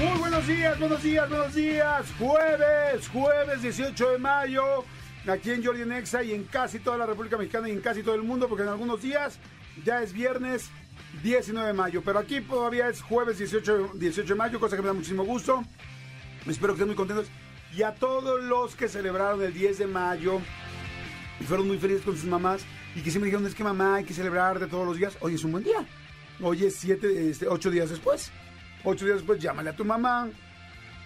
Muy buenos días, buenos días, buenos días. Jueves, jueves 18 de mayo, aquí en Jordi Nexa y en casi toda la República Mexicana y en casi todo el mundo, porque en algunos días ya es viernes 19 de mayo, pero aquí todavía es jueves 18, 18 de mayo, cosa que me da muchísimo gusto. Espero que estén muy contentos. Y a todos los que celebraron el 10 de mayo y fueron muy felices con sus mamás y que siempre dijeron, es que mamá hay que celebrar de todos los días. Hoy es un buen día. Hoy es siete, este, ocho días después. Ocho días después, llámale a tu mamá.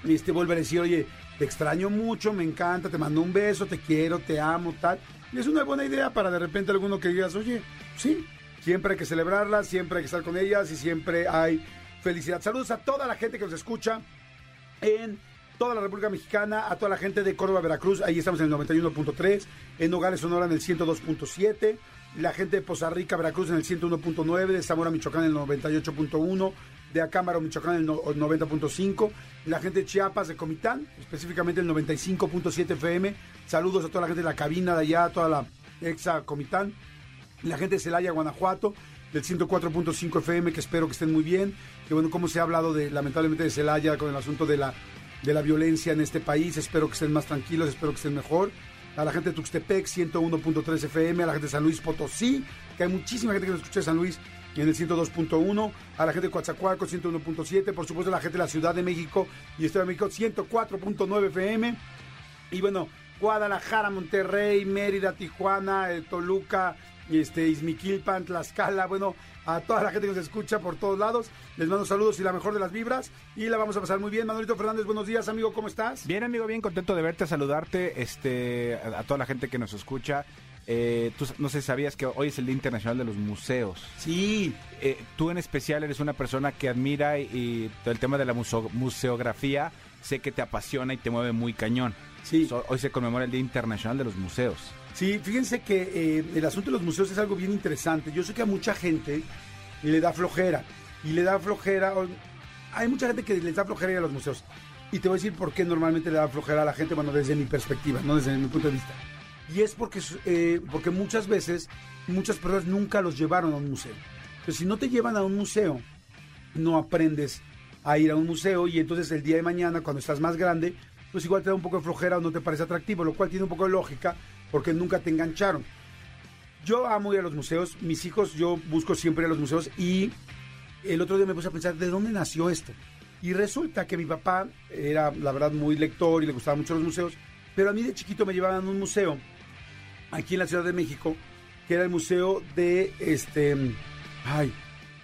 Y este vuelve a decir, oye, te extraño mucho, me encanta, te mando un beso, te quiero, te amo, tal. Y es una buena idea para de repente alguno que digas, oye, sí, siempre hay que celebrarlas, siempre hay que estar con ellas y siempre hay felicidad. Saludos a toda la gente que nos escucha en toda la República Mexicana, a toda la gente de Córdoba, Veracruz, ahí estamos en el 91.3, en Nogales, Sonora en el 102.7, la gente de Poza Rica, Veracruz en el 101.9, de Zamora, Michoacán en el 98.1, de Acámbaro, Michoacán el 90.5, la gente de Chiapas, de Comitán, específicamente el 95.7 FM, saludos a toda la gente de la cabina de allá, toda la exa Comitán, la gente de Celaya, Guanajuato, del 104.5 FM, que espero que estén muy bien, que bueno, como se ha hablado de, lamentablemente, de Celaya con el asunto de la de la violencia en este país. Espero que estén más tranquilos, espero que estén mejor. A la gente de Tuxtepec, 101.3 FM, a la gente de San Luis Potosí, que hay muchísima gente que nos escucha de San Luis en el 102.1, a la gente de Coatzacoalco, 101.7, por supuesto a la gente de la Ciudad de México y Estado de México, 104.9 FM. Y bueno, Guadalajara, Monterrey, Mérida, Tijuana, eh, Toluca, este, Izmiquilpan, Tlaxcala, bueno, a toda la gente que nos escucha por todos lados. Les mando saludos y la mejor de las vibras. Y la vamos a pasar muy bien. Manuelito Fernández, buenos días, amigo, ¿cómo estás? Bien, amigo, bien contento de verte, saludarte, este, a toda la gente que nos escucha. Eh, tú no sé, sabías que hoy es el Día Internacional de los Museos. Sí. Eh, tú en especial eres una persona que admira y, y el tema de la museo- museografía sé que te apasiona y te mueve muy cañón. Sí. So- hoy se conmemora el Día Internacional de los Museos. Sí, fíjense que eh, el asunto de los museos es algo bien interesante. Yo sé que a mucha gente le da flojera. Y le da flojera. o- hay mucha gente que les da flojera ir a los museos. Y te voy a decir por qué normalmente le da flojera a la gente, bueno, desde mi perspectiva, no desde mi punto de vista. Y es porque, eh, porque muchas veces, muchas personas nunca los llevaron a un museo. Entonces, si no te llevan a un museo, no aprendes a ir a un museo y entonces el día de mañana, cuando estás más grande, pues igual te da un poco de flojera o no te parece atractivo, lo cual tiene un poco de lógica porque nunca te engancharon. Yo amo ir a los museos, mis hijos, yo busco siempre ir a los museos y el otro día me puse a pensar, ¿de dónde nació esto? Y resulta que mi papá era, la verdad, muy lector y le gustaban mucho los museos, pero a mí de chiquito me llevaban a un museo aquí en la Ciudad de México, que era el Museo de, este, ay,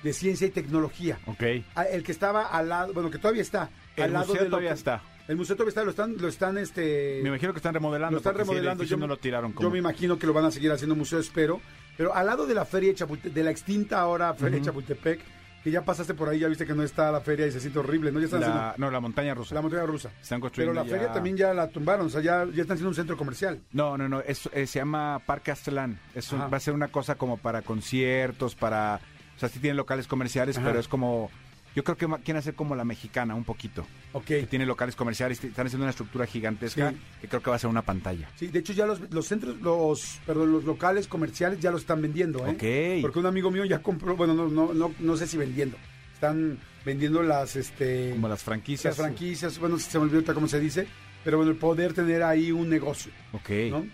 de Ciencia y Tecnología. Ok. Ah, El que estaba al lado, bueno, que todavía está. El al lado museo de todavía que- está. El museo todavía está, lo están, lo están, este... Me imagino que están remodelando. Lo están remodelando. edificio yo, no lo tiraron como... yo me imagino que lo van a seguir haciendo museo, espero. Pero al lado de la feria de Chapultepec, de la extinta ahora feria de Chapultepec, que ya pasaste por ahí, ya viste que no está la feria y se siente horrible, ¿no? Ya están la, haciendo no, la montaña rusa. la montaña rusa. Están Pero construyendo la ya- feria también ya la tumbaron, o sea, ya, ya están haciendo un centro comercial. No, no, no, es, eh, se llama Parque Aztlán. Es un- va a ser una cosa como para conciertos, para... O sea, sí tienen locales comerciales, Ajá. pero es como... Yo creo que quieren hacer como la mexicana un poquito. Ok. Que tiene locales comerciales, están haciendo una estructura gigantesca Sí. que creo que va a ser una pantalla. Sí, de hecho ya los, los centros, los, perdón, los locales comerciales ya los están vendiendo, ¿eh? Ok. Porque un amigo mío ya compró, bueno, no, no, no, no sé si vendiendo. Están vendiendo las, este... Como las franquicias. las franquicias, bueno, se me olvidó cómo se dice, pero bueno, el poder tener ahí un negocio, Ok. ¿no?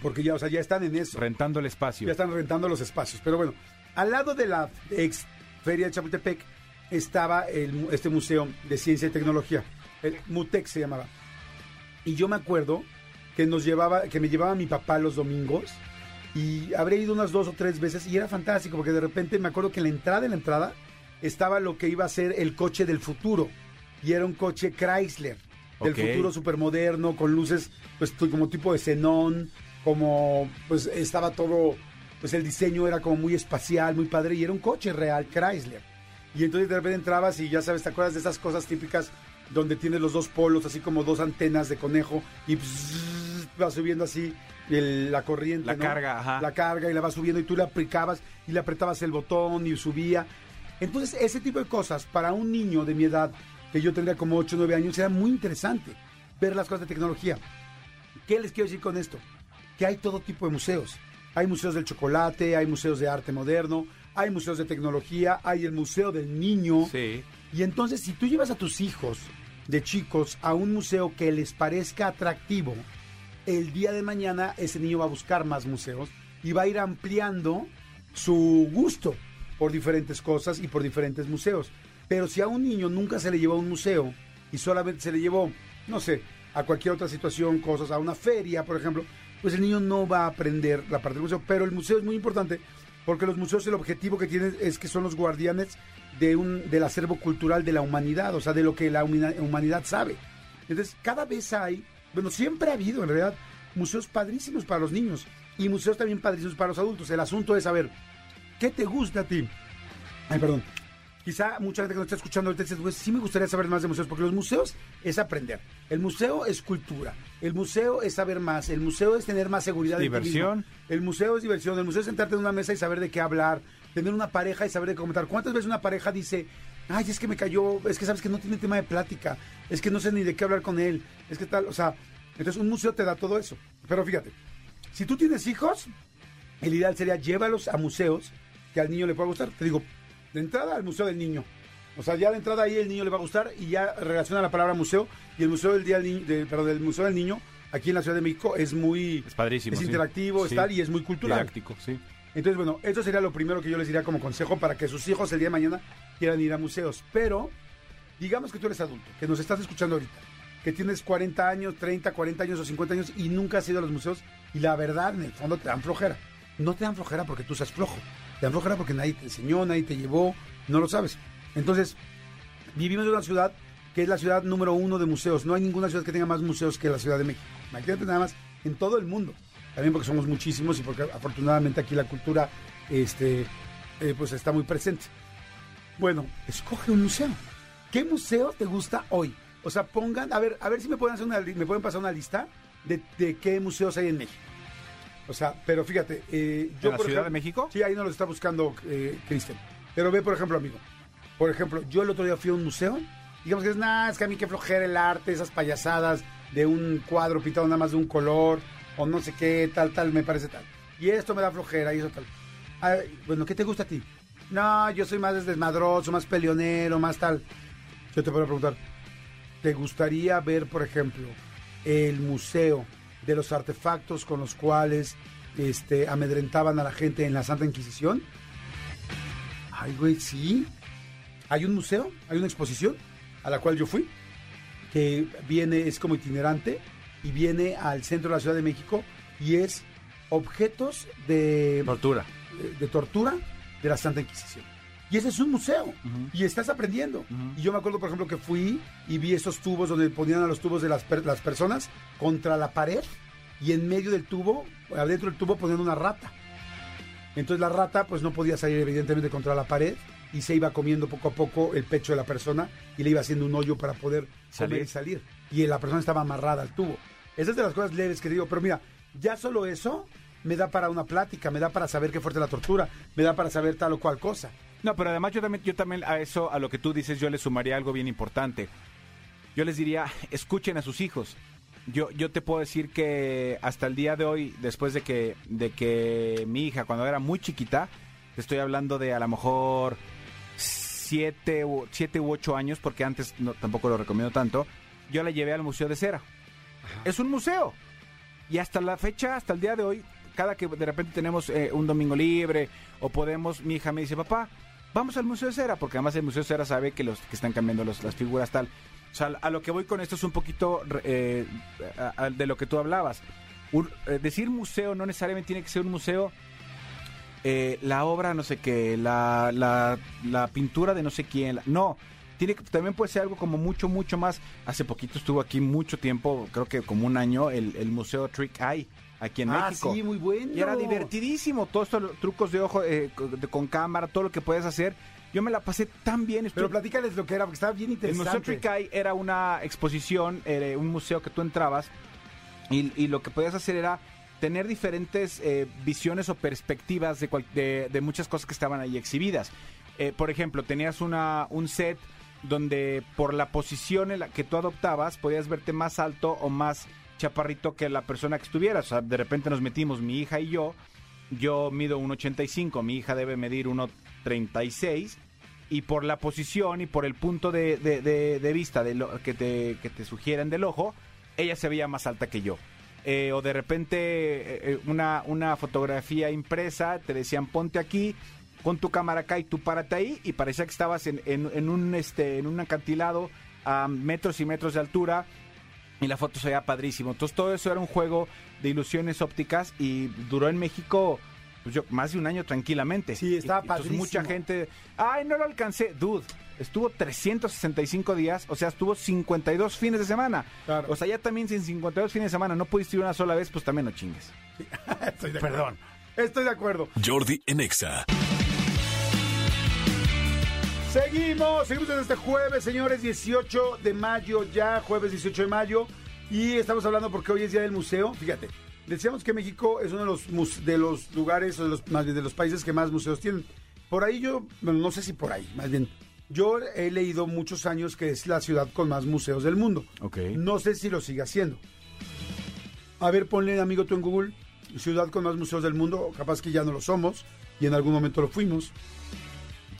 Porque ya, o sea, ya están en eso. Rentando el espacio. Ya están rentando los espacios. Pero bueno, al lado de la ex feria de Chapultepec estaba el, este museo de ciencia y tecnología. El MUTEC se llamaba. Y yo me acuerdo que nos llevaba, que me llevaba mi papá los domingos y habré ido unas dos o tres veces y era fantástico porque de repente me acuerdo que en la entrada, en la entrada, estaba lo que iba a ser el coche del futuro y era un coche Chrysler del Ok. futuro supermoderno con luces pues como tipo de xenón, como pues estaba todo pues el diseño era como muy espacial, muy padre y era un coche real Chrysler. Y entonces de repente entrabas y ya sabes, te acuerdas de esas cosas típicas donde tienes los dos polos, así como dos antenas de conejo, y va subiendo así el- la corriente. La ¿no? carga, ajá. La carga y la va subiendo y tú le aplicabas y le apretabas el botón y subía. Entonces, ese tipo de cosas para un niño de mi edad, que yo tendría como 8 o 9 años, era muy interesante ver las cosas de tecnología. ¿Qué les quiero decir con esto? Que hay todo tipo de museos. Hay museos del chocolate, hay museos de arte moderno, hay museos de tecnología, hay el museo del niño. Sí. Y entonces, si tú llevas a tus hijos de chicos a un museo que les parezca atractivo, el día de mañana ese niño va a buscar más museos y va a ir ampliando su gusto por diferentes cosas y por diferentes museos. Pero si a un niño nunca se le llevó a un museo y solamente se le llevó, no sé, a cualquier otra situación, cosas, a una feria, por ejemplo, pues el niño no va a aprender la parte del museo. Pero el museo es muy importante porque los museos el objetivo que tienen es que son los guardianes de un, del acervo cultural de la humanidad, o sea, de lo que la humanidad sabe. Entonces, cada vez hay, bueno, siempre ha habido en realidad museos padrísimos para los niños y museos también padrísimos para los adultos. El asunto es saber, ¿qué te gusta a ti? Ay, perdón. Quizá mucha gente que nos está escuchando ahorita dice, pues sí me gustaría saber más de museos, porque los museos es aprender. El museo es cultura. El museo es saber más. El museo es tener más seguridad. Diversión. El museo es diversión. El museo es sentarte en una mesa y saber de qué hablar. Tener una pareja y saber de qué comentar. ¿Cuántas veces una pareja dice, ay, es que me cayó, es que sabes que no tiene tema de plática, es que no sé ni de qué hablar con él, es que tal, o sea, entonces un museo te da todo eso. Pero fíjate, si tú tienes hijos, el ideal sería llévalos a museos que al niño le pueda gustar. Te digo, de entrada al Museo del Niño. O sea, ya de entrada ahí el niño le va a gustar y ya relaciona la palabra museo. Y el Museo del Día del Niño, de- perdón, del Museo del Niño, aquí en la Ciudad de México, es muy... Es padrísimo. Es sí. interactivo, es Sí. tal, y es muy cultural. Didáctico, sí. Entonces, bueno, eso sería lo primero que yo les diría como consejo para que sus hijos el día de mañana quieran ir a museos. Pero, digamos que tú eres adulto, que nos estás escuchando ahorita, que tienes 40 años, 30, 40 años o 50 años y nunca has ido a los museos y la verdad, en el fondo, te dan flojera. No te dan flojera porque tú seas flojo. Te flojera porque nadie te enseñó, nadie te llevó, no lo sabes. Entonces, vivimos en una ciudad que es la ciudad número uno de museos. No hay ninguna ciudad que tenga más museos que la Ciudad de México. Imagínate nada más en todo el mundo. También porque somos muchísimos y porque afortunadamente aquí la cultura este, eh, pues está muy presente. Bueno, escoge un museo. ¿Qué museo te gusta hoy? O sea, pongan, a ver, a ver si me pueden hacer una, me pueden pasar una lista de, de qué museos hay en México. O sea, pero fíjate, eh, yo ¿En la por Ciudad ejemplo- de México? Sí, ahí no lo está buscando eh, Cristian. Pero ve, por ejemplo, amigo. Por ejemplo, yo el otro día fui a un museo. Digamos que es nada, es que a mí que flojera el arte, esas payasadas de un cuadro pintado nada más de un color, o no sé qué, tal, tal, me parece tal. Y esto me da flojera y eso tal. Ay, bueno, ¿qué te gusta a ti? No, yo soy más desmadroso, más peleonero, más tal. Yo te puedo preguntar, ¿te gustaría ver, por ejemplo, el museo de los artefactos con los cuales este, amedrentaban a la gente en la Santa Inquisición? Ay, güey, sí. Hay un museo, hay una exposición a la cual yo fui, que viene, es como itinerante, y viene al centro de la Ciudad de México, y es objetos de, Tortura. de, de tortura de la Santa Inquisición. Y ese es un museo. Y estás aprendiendo. Y yo me acuerdo, por ejemplo, que fui y vi esos tubos donde ponían a los tubos de las, per- las personas contra la pared y en medio del tubo, adentro del tubo, ponían una rata. Entonces la rata pues no podía salir evidentemente contra la pared y se iba comiendo poco a poco el pecho de la persona y le iba haciendo un hoyo para poder salir y Salir. Y la persona estaba amarrada al tubo. Esa es de las cosas leves que digo, pero mira, ya solo eso me da para una plática, me da para saber qué fuerte la tortura, me da para saber tal o cual cosa. No, pero además yo también, yo también a eso, a lo que tú dices, yo le sumaría algo bien importante. Yo les diría, escuchen a sus hijos. Yo, yo te puedo decir que hasta el día de hoy, después de que, de que mi hija, cuando era muy chiquita, te estoy hablando de a lo mejor siete u, siete u ocho años, porque antes no, tampoco lo recomiendo tanto, yo la llevé al Museo de Cera. Es un museo. Y hasta la fecha, hasta el día de hoy, cada que de repente tenemos eh, un domingo libre o podemos, mi hija me dice, papá, vamos al Museo de Cera, porque además el Museo de Cera sabe que los que están cambiando los- las figuras tal. O sea, a lo que voy con esto es un poquito eh, a- a- de lo que tú hablabas. Un- eh, decir museo no necesariamente tiene que ser un museo, eh, la obra no sé qué, la, la, la pintura de no sé quién. la- no, tiene que, también puede ser algo como mucho, mucho más. Hace poquito estuvo aquí mucho tiempo, creo que como un año, el, el Museo Trick Eye, aquí en ah, México. sí, muy bueno. Y era divertidísimo, todos estos trucos de ojo eh, co- de- con cámara, todo lo que puedes hacer. Yo me la pasé tan bien. Pero platícales lo que era, porque estaba bien el Museo interesante. Tricay era una exposición, era un museo que tú entrabas y, y lo que podías hacer era tener diferentes eh, visiones o perspectivas de, cual- de- de muchas cosas que estaban ahí exhibidas. Eh, por ejemplo, tenías una, un set donde por la posición en la que tú adoptabas podías verte más alto o más chaparrito que la persona que estuvieras. O sea, de repente nos metimos mi hija y yo. Yo mido 1,85, mi hija debe medir 1,36 y por la posición y por el punto de, de- vista de lo, que, te, que te sugieren del ojo, ella se veía más alta que yo. Eh, o de repente eh, eh, una, una fotografía impresa, te decían ponte aquí, pon tu cámara acá y tú párate ahí y parecía que estabas en, en- en un, este, en un acantilado a metros y metros de altura y la foto se veía padrísimo. Entonces todo eso era un juego de ilusiones ópticas y duró en México pues yo, más de un año tranquilamente. Sí, estaba Y- pues, padrísimo. mucha gente, ay, no lo alcancé. Dude, estuvo 365 días, o sea, estuvo 52 fines de semana. Claro. O sea, ya también si en 52 fines de semana no pudiste ir una sola vez, pues también no chingues. Estoy de acuerdo. Perdón. Estoy de acuerdo. Jordi en Exa. Seguimos, seguimos en este jueves, señores, 18 de mayo ya, jueves 18 de mayo. Y estamos hablando porque hoy es Día del Museo. Fíjate, decíamos que México es uno de los, de los lugares, o de los, más bien de los países que más museos tienen. Por ahí yo, bueno, no sé si por ahí, más bien, yo he leído muchos años que es la ciudad con más museos del mundo. Ok. No sé si lo sigue haciendo. A ver, ponle, amigo, tú en Google, ciudad con más museos del mundo, capaz que ya no lo somos y en algún momento lo fuimos.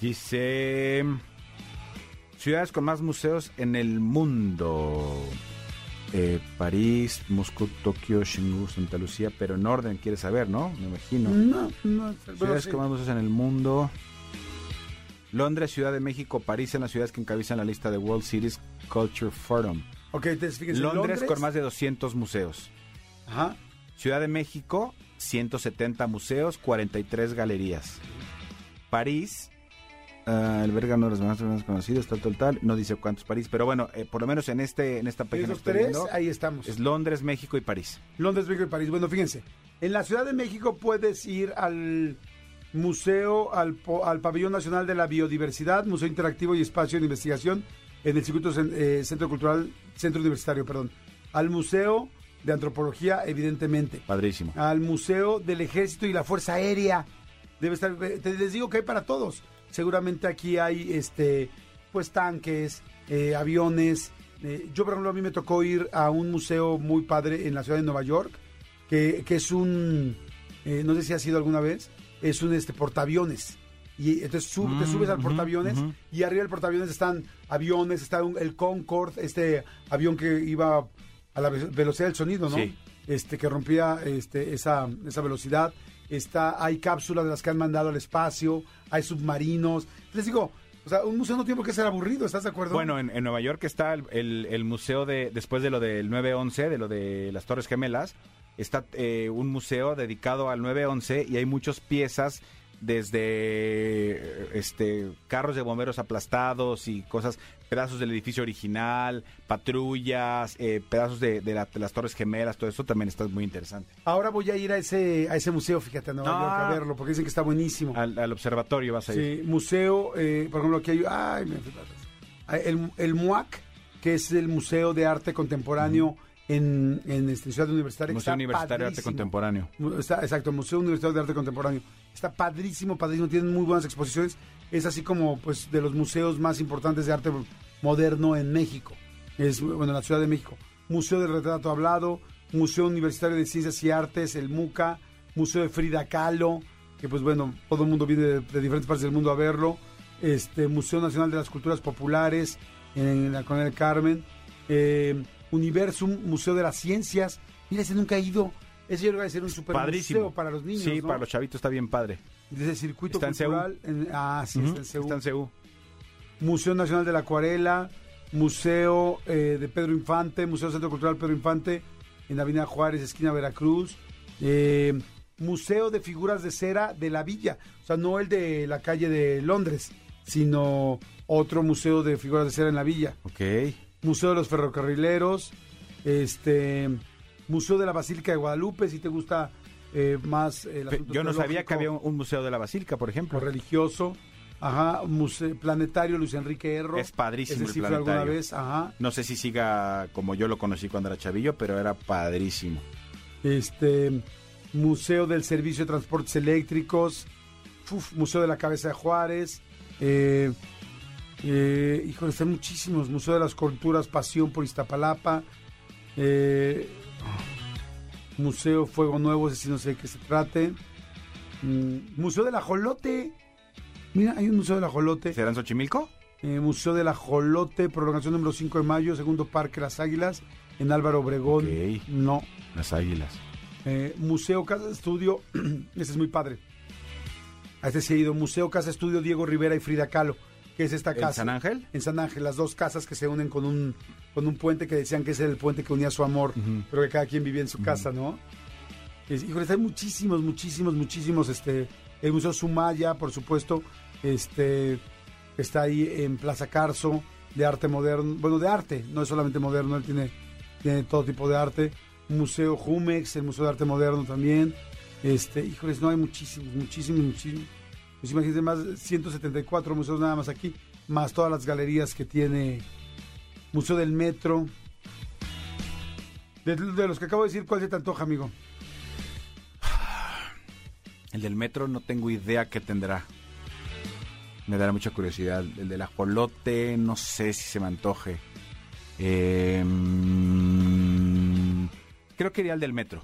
Dice ciudades con más museos en el mundo. Eh, París, Moscú, Tokio, Shingu, Santa Lucía, pero en orden, quieres saber, ¿no? Me imagino. No, no, Ciudades sí. con más museos en el mundo. Londres, Ciudad de México, París en las ciudades que encabezan la lista de World Cities Culture Forum. Ok, entonces fíjense. Londres, con más de 200 museos. Ajá. Ciudad de México, 170 museos, 43 galerías. París, ah, alberga uno de los más, más conocidos, tal, tal, tal. No dice cuántos París, pero bueno, eh, por lo menos en este en esta página Esos tres, viendo, ahí estamos. es Londres, México y París. Londres, México y París. Bueno, fíjense. En la Ciudad de México puedes ir al museo, al, al Pabellón Nacional de la Biodiversidad, Museo Interactivo y Espacio de Investigación en el Circuito eh, Centro Cultural, Centro Universitario, perdón. Al Museo de Antropología, evidentemente. Padrísimo. al Museo del Ejército y la Fuerza Aérea. Debe estar, eh, te les digo que hay para todos. Seguramente aquí hay este pues tanques, eh, aviones. Eh, yo, por ejemplo, a mí me tocó ir a un museo muy padre en la ciudad de Nueva York, que, que es un, eh, no sé si ha sido alguna vez, es un este portaaviones. Y entonces sub- te Mm, subes al ujú, portaaviones ujú. y arriba del portaaviones están aviones, está un- el Concorde, este avión que iba a la ve- velocidad del sonido, ¿no? Sí. este que rompía este, esa, esa velocidad. Está, hay cápsulas de las que han mandado al espacio, hay submarinos. Les digo, o sea, un museo no tiene por qué ser aburrido, ¿estás de acuerdo? Bueno, en, en Nueva York está el, el- el museo de, después de lo del 9-11, de lo de las Torres Gemelas, está eh, un museo dedicado al 9-11 y hay muchas piezas desde este carros de bomberos aplastados y cosas, pedazos del edificio original, patrullas, eh, pedazos de, de la- de las Torres Gemelas, todo eso también está muy interesante. Ahora voy a ir a ese, a ese museo, fíjate, a Nueva No. York a verlo, porque dicen que está buenísimo. Al, al observatorio vas a ir. Sí, museo, eh, por ejemplo, aquí hay, ay, me. Ah, el, el MUAC, que es el Museo de Arte Contemporáneo en, en este, Ciudad Universitaria. Museo Universitario de Arte. Contemporáneo. Está, exacto, Museo Universitario de Arte Contemporáneo. Está padrísimo, padrísimo. Tienen muy buenas exposiciones. Es así como, pues, de los museos más importantes de arte moderno en México. Es, bueno, en la Ciudad de México. Museo del Retrato Hablado, Museo Universitario de Ciencias y Artes, el MUCA, Museo de Frida Kahlo, que, pues, bueno, todo el mundo viene de, de diferentes partes del mundo a verlo. Este, Museo Nacional de las Culturas Populares, en la Colonia del Carmen. Eh, Universum, Museo de las Ciencias. Mira, ese nunca ha ido. Ese yo creo que va a ser un super Padrísimo. museo para los niños. Sí, ¿no? para los chavitos está bien padre. Desde el circuito Está cultural. en- ah, sí, está en Ceú. Está en Ceú. Museo Nacional de la Acuarela, Museo eh, de Pedro Infante, Museo Centro Cultural Pedro Infante, en Avenida Juárez, esquina Veracruz. eh, Museo de Figuras de Cera de la Villa. O sea, no el de la calle de Londres, sino otro museo de figuras de cera en la Villa. Ok. Museo de los Ferrocarrileros, este Museo de la Basílica de Guadalupe, si te gusta eh, más el asunto Yo no sabía que había un, museo de la Basílica, por o ejemplo. religioso. Ajá, muse- Planetario Luis Enrique Erro. Es padrísimo Ese el fue alguna planetario. vez, ajá. No sé si siga como yo lo conocí cuando era chavillo, pero era padrísimo. Este, Museo del Servicio de Transportes Eléctricos, uf, Museo de la Cabeza de Juárez, eh, eh, híjole, están muchísimos, Museo de las Culturas Pasión por Iztapalapa, eh, Museo Fuego Nuevo, sí no sé de qué se trate, Mm, Museo del Ajolote, mira, hay un Museo del Ajolote, ¿Será en Xochimilco? eh, Museo del Ajolote, prolongación número 5 de mayo, segundo Parque Las Águilas, en Álvaro Obregón, no, Las águilas. eh, Museo Casa Estudio, ese es muy padre. A este sí he ido. Museo Casa Estudio Diego Rivera y Frida Kahlo, que es esta ¿En casa. San Ángel? En San Ángel, las dos casas que se unen con un, con un puente que decían que ese era el puente que unía su amor, pero que cada quien vivía en su casa, ¿no? Es, híjole, hay muchísimos, muchísimos, muchísimos, este, el Museo Sumaya, por supuesto, este, está ahí en Plaza Carso, de arte moderno, bueno, de arte, no es solamente moderno, él tiene, tiene todo tipo de arte. Museo Jumex, el Museo de Arte Moderno también. Este, híjoles, no hay muchísimos, muchísimos, muchísimos. Pues imagínense más, 174 museos nada más aquí, más todas las galerías que tiene Museo del Metro. De, de los que acabo de decir, ¿cuál se te antoja, amigo? El del metro no tengo idea qué tendrá. Me dará mucha curiosidad. El del ajolote, no sé si se me antoje. Eh, mm, creo que iría al del metro.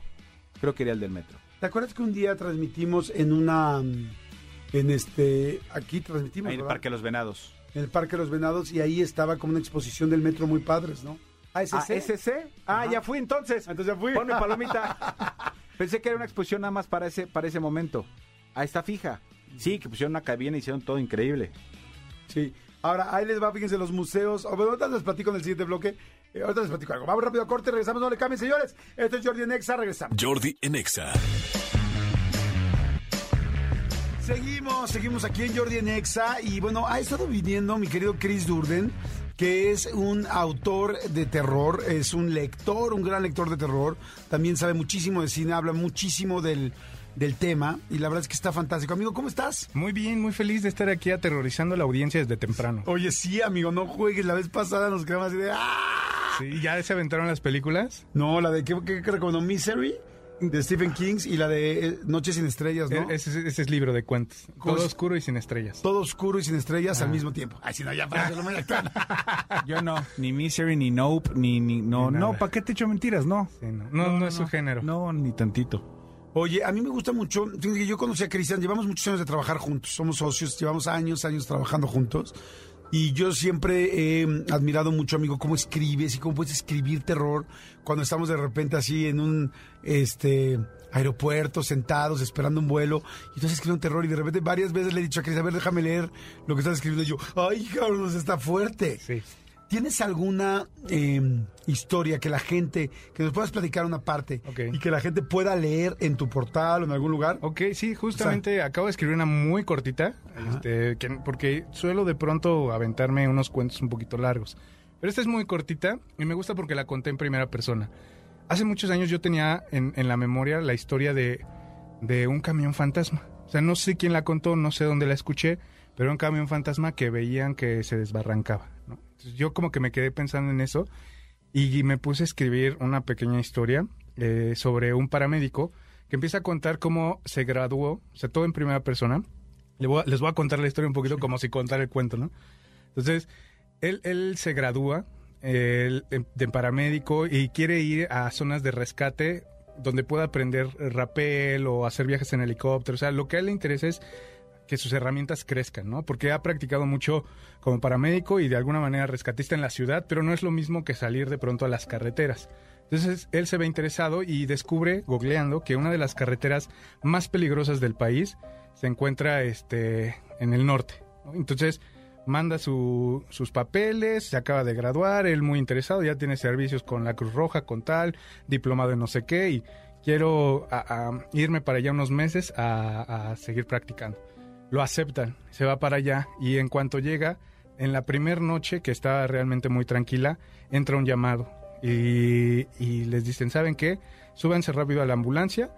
Creo que iría al del metro. ¿Te acuerdas que un día transmitimos en una... En este... Aquí transmitimos, Ahí en el ¿verdad? Parque de los Venados. En el Parque de los Venados y ahí estaba como una exposición del metro muy padres, ¿no? ASC. Ah, ¿SC? Ah, Ajá. ya fui entonces. Entonces ya fui. Ponme palomita. Pensé que era una exposición nada más para ese, para ese momento. Ahí está fija. Sí, que pusieron una cabina y hicieron todo increíble. Sí. Ahora, ahí les va, fíjense, los museos. O, bueno, ahorita les platico en el siguiente bloque. Eh, ahorita les platico algo. Vamos rápido a corte, regresamos, no le cambien, señores. Esto es Jordi Nexa, regresamos. Jordi en Exa. Seguimos, seguimos aquí en Jordi Nexa. Y bueno, ha estado viniendo mi querido Chris Durden, que es un autor de terror, es un lector, un gran lector de terror. También sabe muchísimo de cine, habla muchísimo del, del tema. Y la verdad es que está fantástico. Amigo, ¿cómo estás? Muy bien, muy feliz de estar aquí aterrorizando a la audiencia desde temprano. Oye, sí, amigo, no juegues. La vez pasada nos quedamos así de. ¡Ah! Sí, ¿Ya se aventaron las películas? No, la de ¿qué, qué, qué recomendó? Misery de Stephen King y la de eh, Noches sin estrellas, ¿no? E- Ese, ese es libro de cuentos. ¿Cómo Todo es? oscuro y sin estrellas. Todo oscuro y sin estrellas Ah. al mismo tiempo. Ay, si no, ya para muy actual. Yo no. Ni Misery, ni Nope, ni... ni no, Ni no, ¿para qué te echo mentiras? No. Sí, no, no, no es su género. No, ni tantito. Oye, a mí me gusta mucho. Yo conocí a Cristian, llevamos muchos años de trabajar juntos. Somos socios, llevamos años, años trabajando juntos. Y yo siempre he admirado mucho, amigo, cómo escribes y cómo puedes escribir terror cuando estamos de repente así en un este aeropuerto, sentados, esperando un vuelo. Y entonces escribe un terror y de repente varias veces le he dicho a Cristian, a ver, déjame leer lo que estás escribiendo. Y yo, ay, cabrón, está fuerte. Sí. ¿Tienes alguna eh, historia que la gente, que nos puedas platicar una parte y que la gente pueda leer en tu portal o en algún lugar? Ok, sí, justamente acabo de escribir una muy cortita, este, que- porque suelo de pronto aventarme unos cuentos un poquito largos. Pero esta es muy cortita y me gusta porque la conté en primera persona. Hace muchos años yo tenía en, en la memoria la historia de, de un camión fantasma. O sea, no sé quién la contó, no sé dónde la escuché, pero era un camión fantasma que veían que se desbarrancaba. ¿no? Entonces, yo como que me quedé pensando en eso y me puse a escribir una pequeña historia eh, sobre un paramédico que empieza a contar cómo se graduó, o sea, todo en primera persona. Le voy a- les voy a contar la historia un poquito como si contara el cuento, ¿no? Entonces, él, él se gradúa en- de paramédico y quiere ir a zonas de rescate donde pueda aprender rapel o hacer viajes en helicóptero. O sea, lo que a él le interesa es que sus herramientas crezcan, ¿no? Porque ha practicado mucho como paramédico y de alguna manera rescatista en la ciudad, pero no es lo mismo que salir de pronto a las carreteras. Entonces él se ve interesado y descubre, googleando, que una de las carreteras más peligrosas del país se encuentra este, en el norte. ¿no? Entonces manda su- sus papeles, se acaba de graduar, él muy interesado, ya tiene servicios con la Cruz Roja, con tal, diplomado en no sé qué, y quiero irme para allá unos meses a, seguir practicando. Lo aceptan, se va para allá y en cuanto llega, en la primera noche que está realmente muy tranquila, entra un llamado y, y les dicen, ¿saben qué? Súbanse rápido a la ambulancia,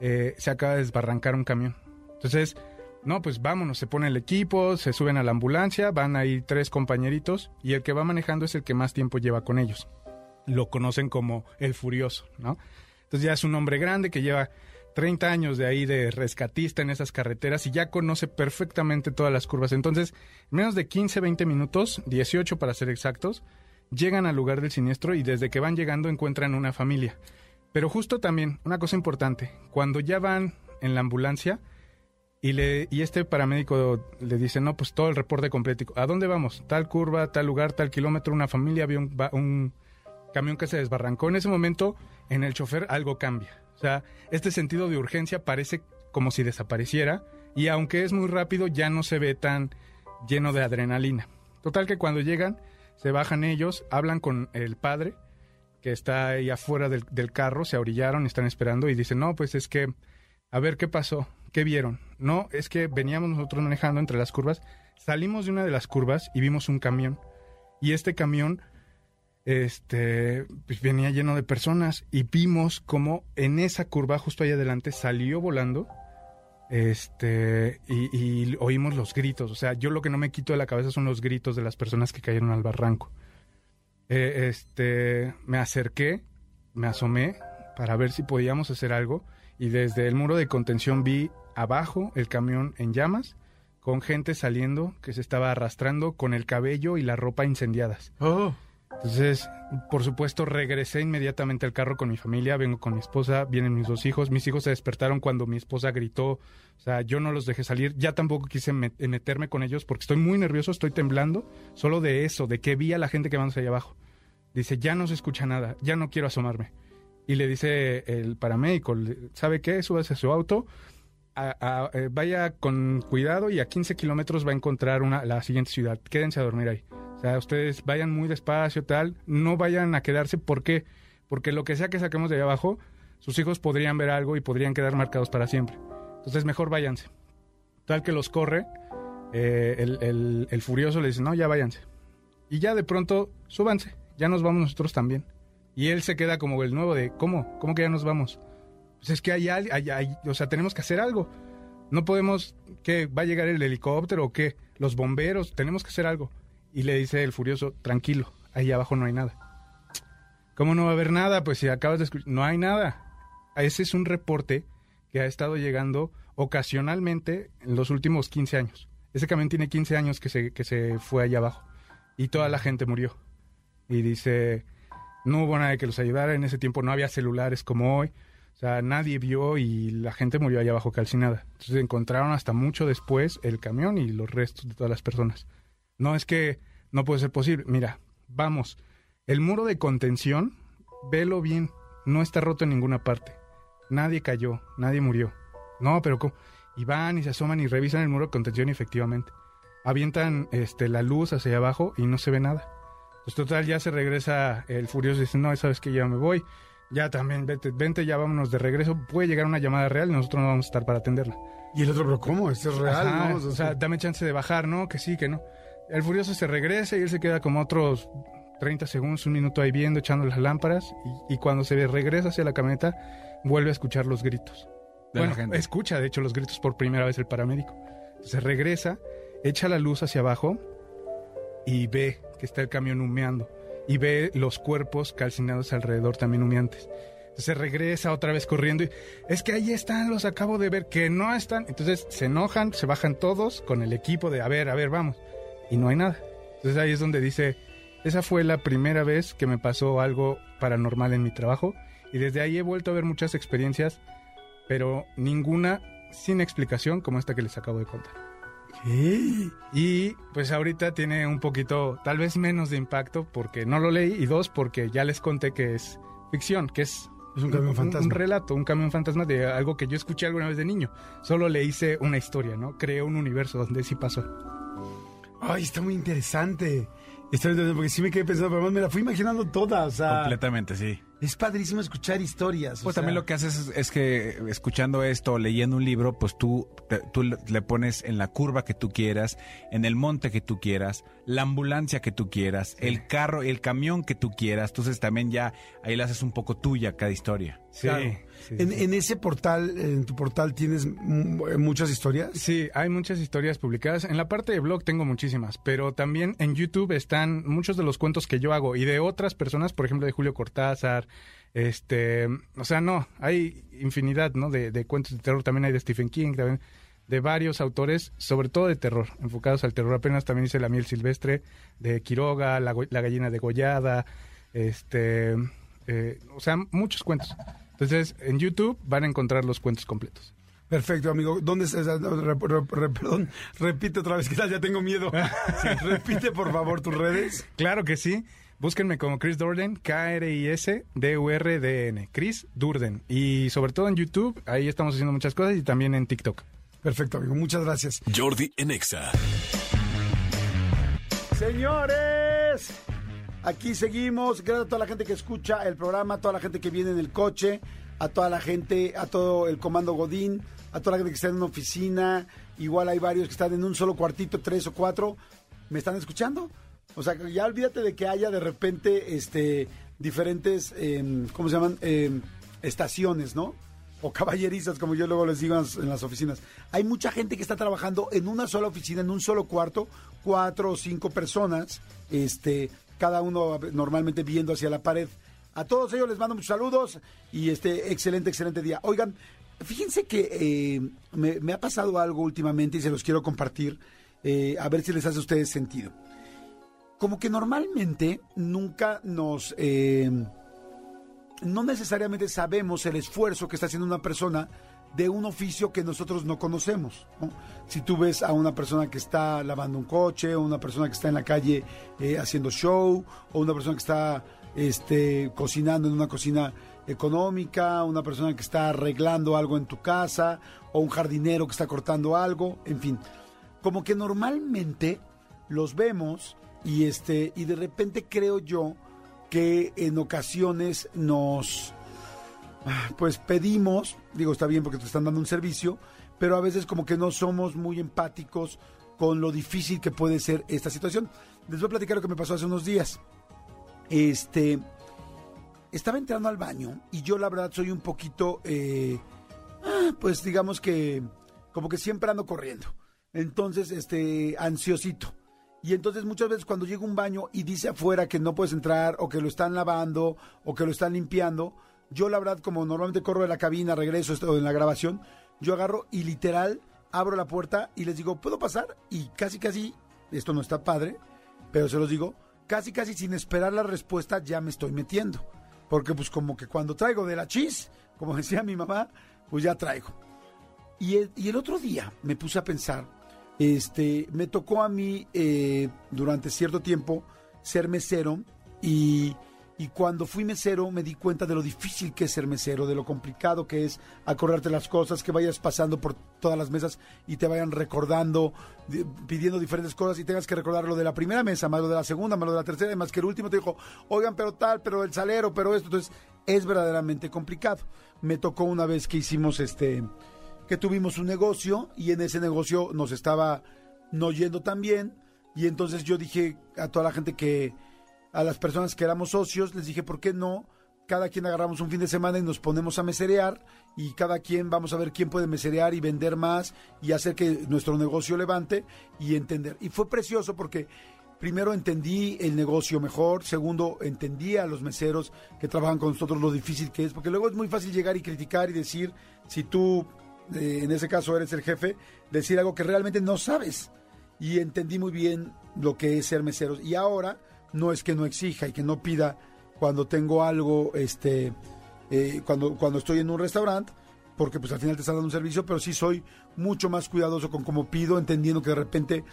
eh, se acaba de desbarrancar un camión. Entonces, No, pues vámonos, se pone el equipo, se suben a la ambulancia, van ahí tres compañeritos y el que va manejando es el que más tiempo lleva con ellos. Lo conocen como el furioso, ¿no? Entonces ya es un hombre grande que lleva 30 años de ahí de rescatista en esas carreteras y ya conoce perfectamente todas las curvas. Entonces, en menos de 15, 20 minutos, 18 para ser exactos, llegan al lugar del siniestro y desde que van llegando encuentran una familia. Pero justo también, una cosa importante, cuando ya van en la ambulancia y, le, y este paramédico le dice, no, pues todo el reporte completo, ¿a dónde vamos? Tal curva, tal lugar, tal kilómetro, una familia, había un, un camión que se desbarrancó. En ese momento, en el chofer algo cambia. O sea, este sentido de urgencia parece como si desapareciera y aunque es muy rápido, ya no se ve tan lleno de adrenalina. Total que cuando llegan, se bajan ellos, hablan con el padre que está ahí afuera del, del carro, se orillaron, están esperando y dicen, no, pues es que, a ver qué pasó, qué vieron. No, es que veníamos nosotros manejando entre las curvas, salimos de una de las curvas y vimos un camión. Y este camión este, pues venía lleno de personas y vimos como en esa curva justo ahí adelante salió volando este y, y oímos los gritos. O sea, yo lo que no me quito de la cabeza son los gritos de las personas que cayeron al barranco. Eh, este, me acerqué, me asomé para ver si podíamos hacer algo y desde el muro de contención vi abajo el camión en llamas con gente saliendo que se estaba arrastrando con el cabello y la ropa incendiadas. Oh. Entonces, por supuesto, regresé inmediatamente al carro con mi familia, vengo con mi esposa, vienen mis dos hijos, mis hijos se despertaron cuando mi esposa gritó, o sea, yo no los dejé salir, ya tampoco quise met- meterme con ellos porque estoy muy nervioso, estoy temblando, solo de eso, de que vi a la gente que vamos allá abajo. Dice, ya no se escucha nada, ya no quiero asomarme. Y le dice el paramédico, ¿sabe qué? Súbase a su auto, eh, vaya con cuidado y a 15 kilómetros va a encontrar una, la siguiente ciudad, quédense a dormir ahí. O sea, ustedes vayan muy despacio, tal, no vayan a quedarse, ¿por qué? Porque lo que sea que saquemos de ahí abajo, sus hijos podrían ver algo y podrían quedar marcados para siempre. Entonces, mejor váyanse. Tal que los corre, eh, el, el- el furioso le dice, no, ya váyanse. Y ya de pronto, súbanse, ya nos vamos nosotros también. Y él se queda como el nuevo de, ¿cómo? ¿Cómo que ya nos vamos? Pues es que hay, hay- o sea, tenemos que hacer algo. No podemos, ¿qué? ¿Va a llegar el helicóptero o qué? Los bomberos, tenemos que hacer algo. Y le dice el furioso, tranquilo, ahí abajo no hay nada. ¿Cómo no va a haber nada? Pues si acabas de escuchar, no hay nada. Ese es un reporte que ha estado llegando ocasionalmente en los últimos 15 años. Ese camión tiene 15 años que se, que se fue allá abajo y toda la gente murió. Y dice, no hubo nadie que los ayudara, en ese tiempo no había celulares como hoy, o sea, nadie vio y la gente murió allá abajo calcinada. Entonces encontraron hasta mucho después el camión y los restos de todas las personas. No es que no puede ser posible. Mira, vamos, el muro de contención, velo bien, no está roto en ninguna parte. Nadie cayó, nadie murió. No, pero ¿cómo? Y van y se asoman y revisan el muro de contención y efectivamente. Avientan este, la luz hacia abajo y no se ve nada. Pues total, ya se regresa el furioso y dice, no, sabes que ya me voy. Ya también, vete, vente, ya vámonos de regreso. Puede llegar una llamada real y nosotros no vamos a estar para atenderla. Y el otro, pero ¿cómo? Esto es real, Ajá, ¿no? o sea, dame chance de bajar, ¿no? Que sí, que no. El furioso se regresa y él se queda como otros 30 segundos, un minuto ahí viendo, echando las lámparas. Y, y cuando se regresa hacia la camioneta, vuelve a escuchar los gritos. De la bueno, gente. escucha, de hecho, los gritos por primera vez el paramédico. Entonces regresa, echa la luz hacia abajo y ve que está el camión humeando. Y ve los cuerpos calcinados alrededor también humeantes. Entonces regresa otra vez corriendo y es que ahí están, los acabo de ver, que no están. Entonces se enojan, se bajan todos con el equipo de a ver, a ver, vamos. Y no hay nada. Entonces ahí es donde dice, esa fue la primera vez que me pasó algo paranormal en mi trabajo y desde ahí he vuelto a ver muchas experiencias, pero ninguna sin explicación como esta que les acabo de contar. ¿Qué? Y pues ahorita tiene un poquito, tal vez menos de impacto porque no lo leí y dos porque ya les conté que es ficción, que es Es un camión fantasma. Un, relato, un camión fantasma de algo que yo escuché alguna vez de niño. Solo le hice una historia, ¿no? Creé un universo donde sí pasó. Ay, está muy interesante. Está muy interesante porque sí me quedé pensando, pero además me la fui imaginando toda, o sea... Completamente, sí. Es padrísimo escuchar historias. Pues también lo que haces es, es, que escuchando esto, leyendo un libro, pues tú, te, tú le pones en la curva que tú quieras, en el monte que tú quieras, la ambulancia que tú quieras, sí. el carro, el camión que tú quieras. Entonces también ya ahí la haces un poco tuya cada historia. Sí. Claro. Sí, en, en, ese portal, en tu portal, ¿tienes muchas historias? Sí, hay muchas historias publicadas. En la parte de blog tengo muchísimas, pero también en YouTube están muchos de los cuentos que yo hago y de otras personas, por ejemplo, de Julio Cortázar. Este, o sea, no, hay infinidad, ¿no? De, de cuentos de terror. También hay de Stephen King, también de varios autores, sobre todo de terror, enfocados al terror. Apenas también hice La miel silvestre de Quiroga, La, la gallina degollada, este, eh, o sea, muchos cuentos. Entonces, en YouTube van a encontrar los cuentos completos. Perfecto, amigo. ¿Dónde estás? Re, re, re, perdón, repite otra vez, que ya tengo miedo. Sí, repite, por favor, tus redes. Claro que sí. Búsquenme como Chris Durden, K-R-I-S-D-U-R-D-N. Chris Durden. Y sobre todo en YouTube, ahí estamos haciendo muchas cosas y también en TikTok. Perfecto, amigo. Muchas gracias. Jordi Enexa. Señores, aquí seguimos. Gracias a toda la gente que escucha el programa, a toda la gente que viene en el coche, a toda la gente, a todo el comando Godín, a toda la gente que está en una oficina. Igual hay varios que están en un solo cuartito, tres o cuatro. ¿Me están escuchando? O sea, ya olvídate de que haya de repente este, diferentes, eh, ¿cómo se llaman? Eh, estaciones, ¿no? O caballerizas, como yo luego les digo en las, oficinas. Hay mucha gente que está trabajando en una sola oficina, en un solo cuarto, cuatro o cinco personas, este, cada uno normalmente viendo hacia la pared. A todos ellos les mando muchos saludos y este excelente, excelente día. Oigan, fíjense que eh, me, ha pasado algo últimamente y se los quiero compartir, eh, a ver si les hace a ustedes sentido como que normalmente nunca nos... Eh, no necesariamente sabemos el esfuerzo que está haciendo una persona de un oficio que nosotros no conocemos. ¿no? Si tú ves a una persona que está lavando un coche, o una persona que está en la calle eh, haciendo show, o una persona que está este, cocinando en una cocina económica, una persona que está arreglando algo en tu casa, o un jardinero que está cortando algo, en fin. Como que normalmente los vemos y este y de repente creo yo que en ocasiones nos pues pedimos digo está bien porque te están dando un servicio pero a veces como que no somos muy empáticos con lo difícil que puede ser esta situación. Les voy a platicar lo que me pasó hace unos días. Este estaba entrando al baño y yo la verdad soy un poquito eh, pues digamos que como que siempre ando corriendo. Entonces este ansiosito. Y entonces muchas veces cuando llega un baño y dice afuera que no puedes entrar o que lo están lavando o que lo están limpiando, yo la verdad como normalmente corro de la cabina, regreso esto en la grabación, yo agarro y literal abro la puerta y les digo, ¿puedo pasar? Y casi casi, esto no está padre, pero se los digo, casi casi sin esperar la respuesta ya me estoy metiendo. Porque pues como que cuando traigo de la chis, como decía mi mamá, pues ya traigo. Y el, y el otro día me puse a pensar, este, me tocó a mí eh, durante cierto tiempo ser mesero y, y, cuando fui mesero me di cuenta de lo difícil que es ser mesero, de lo complicado que es acordarte las cosas, que vayas pasando por todas las mesas y te vayan recordando, pidiendo diferentes cosas y tengas que recordar lo de la primera mesa, más lo de la segunda, más lo de la tercera, más que el último te dijo, oigan, pero tal, pero el salero, pero esto, entonces es verdaderamente complicado. Me tocó una vez que hicimos este que tuvimos un negocio y en ese negocio nos estaba no yendo tan bien y entonces yo dije a toda la gente que a las personas que éramos socios les dije por qué no cada quien agarramos un fin de semana y nos ponemos a meserear y cada quien vamos a ver quién puede meserear y vender más y hacer que nuestro negocio levante y entender. Y fue precioso porque primero entendí el negocio mejor, segundo entendí a los meseros que trabajan con nosotros lo difícil que es, porque luego es muy fácil llegar y criticar y decir si tú eh, en ese caso eres el jefe, decir algo que realmente no sabes. Y entendí muy bien lo que es ser mesero. Y ahora no es que no exija y que no pida cuando tengo algo, este, eh, cuando, cuando estoy en un restaurante, porque pues al final te están dando un servicio, pero sí soy mucho más cuidadoso con cómo pido, entendiendo que de repente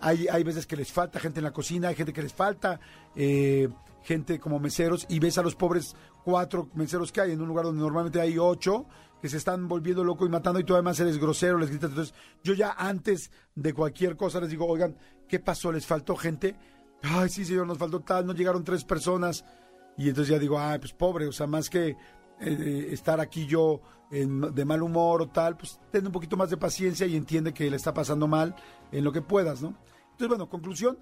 hay, hay veces que les falta gente en la cocina, hay gente que les falta eh, gente como meseros y ves a los pobres cuatro meseros que hay en un lugar donde normalmente hay ocho que se están volviendo locos y matando y tú además eres grosero, les gritas. Entonces, yo ya antes de cualquier cosa les digo, oigan, ¿qué pasó? ¿Les faltó gente? Ay, sí, señor, nos faltó tal, no llegaron tres personas. Y entonces ya digo, ah, pues pobre, o sea, más que eh, estar aquí yo de mal humor o tal, pues ten un poquito más de paciencia y entiende que le está pasando mal en lo que puedas, ¿no? Entonces, bueno, conclusión,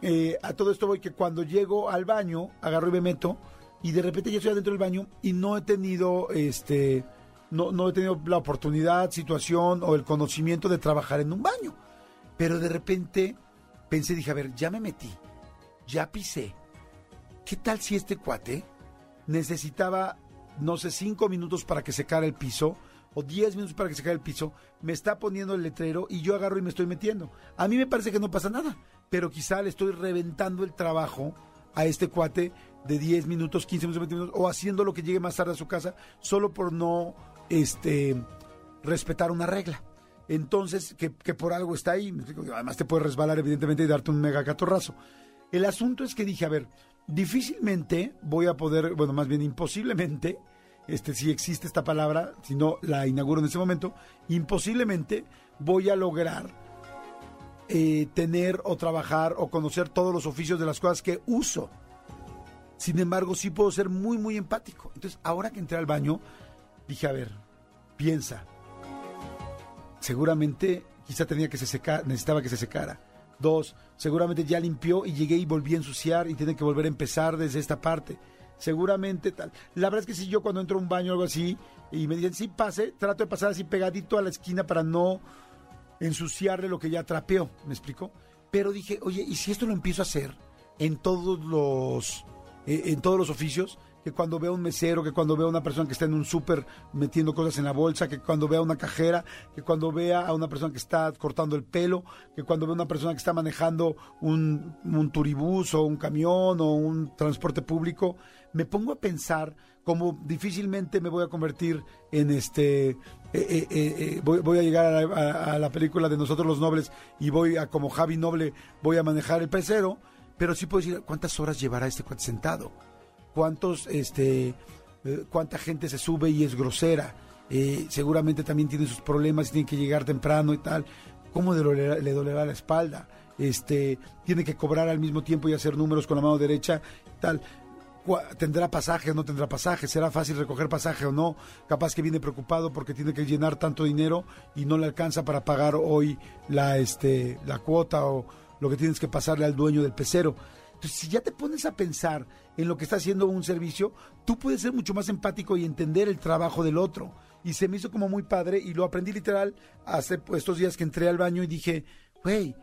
eh, a todo esto voy que cuando llego al baño, agarro y me meto, y de repente ya estoy adentro del baño y no he tenido, este, no, no he tenido la oportunidad, situación o el conocimiento de trabajar en un baño. Pero de repente pensé, dije, a ver, ya me metí, ya pisé. ¿Qué tal si este cuate necesitaba, no sé, cinco minutos para que secara el piso? o 10 minutos para que se el piso, me está poniendo el letrero y yo agarro y me estoy metiendo. A mí me parece que no pasa nada, pero quizá le estoy reventando el trabajo a este cuate de 10 minutos, 15 minutos, 20 minutos, o haciendo lo que llegue más tarde a su casa, solo por no este, respetar una regla. Entonces, que, que por algo está ahí, además te puede resbalar evidentemente y darte un mega catorrazo. El asunto es que dije, a ver, difícilmente voy a poder, bueno, más bien imposiblemente, este, si existe esta palabra, si no la inauguro en ese momento, imposiblemente voy a lograr eh, tener o trabajar o conocer todos los oficios de las cosas que uso. Sin embargo, sí puedo ser muy, muy empático. Entonces, ahora que entré al baño, dije, a ver, piensa. Seguramente, quizá tenía que se secar, necesitaba que se secara. Dos, seguramente ya limpió y llegué y volví a ensuciar y tiene que volver a empezar desde esta parte. Seguramente tal. La verdad es que si yo cuando entro a un baño o algo así y me dicen, sí, pase, trato de pasar así pegadito a la esquina para no ensuciarle lo que ya trapeó, ¿me explico? Pero dije, oye, ¿y si esto lo empiezo a hacer en todos los, eh, en todos los oficios? Que cuando veo a un mesero, que cuando veo a una persona que está en un súper metiendo cosas en la bolsa, que cuando vea una cajera, que cuando vea a una persona que está cortando el pelo, que cuando vea una persona que está manejando un, un turibús o un camión o un transporte público, me pongo a pensar cómo difícilmente me voy a convertir en este eh, eh, eh, voy, a llegar a, a- a la película de nosotros los nobles y voy a como Javi Noble voy a manejar el pecero pero sí puedo decir cuántas horas llevará este cuate sentado cuántos este eh, cuánta gente se sube y es grosera Eh, seguramente también tiene sus problemas tiene que llegar temprano y tal cómo le dolerá, le dolerá la espalda este tiene que cobrar al mismo tiempo y hacer números con la mano derecha tal ¿Tendrá pasaje o no tendrá pasaje? ¿Será fácil recoger pasaje o no? Capaz que viene preocupado porque tiene que llenar tanto dinero y no le alcanza para pagar hoy la, este, la cuota o lo que tienes que pasarle al dueño del pecero. Entonces, si ya te pones a pensar en lo que está haciendo un servicio, tú puedes ser mucho más empático y entender el trabajo del otro. Y se me hizo como muy padre y lo aprendí literal hace pues, estos días que entré al baño y dije, güey,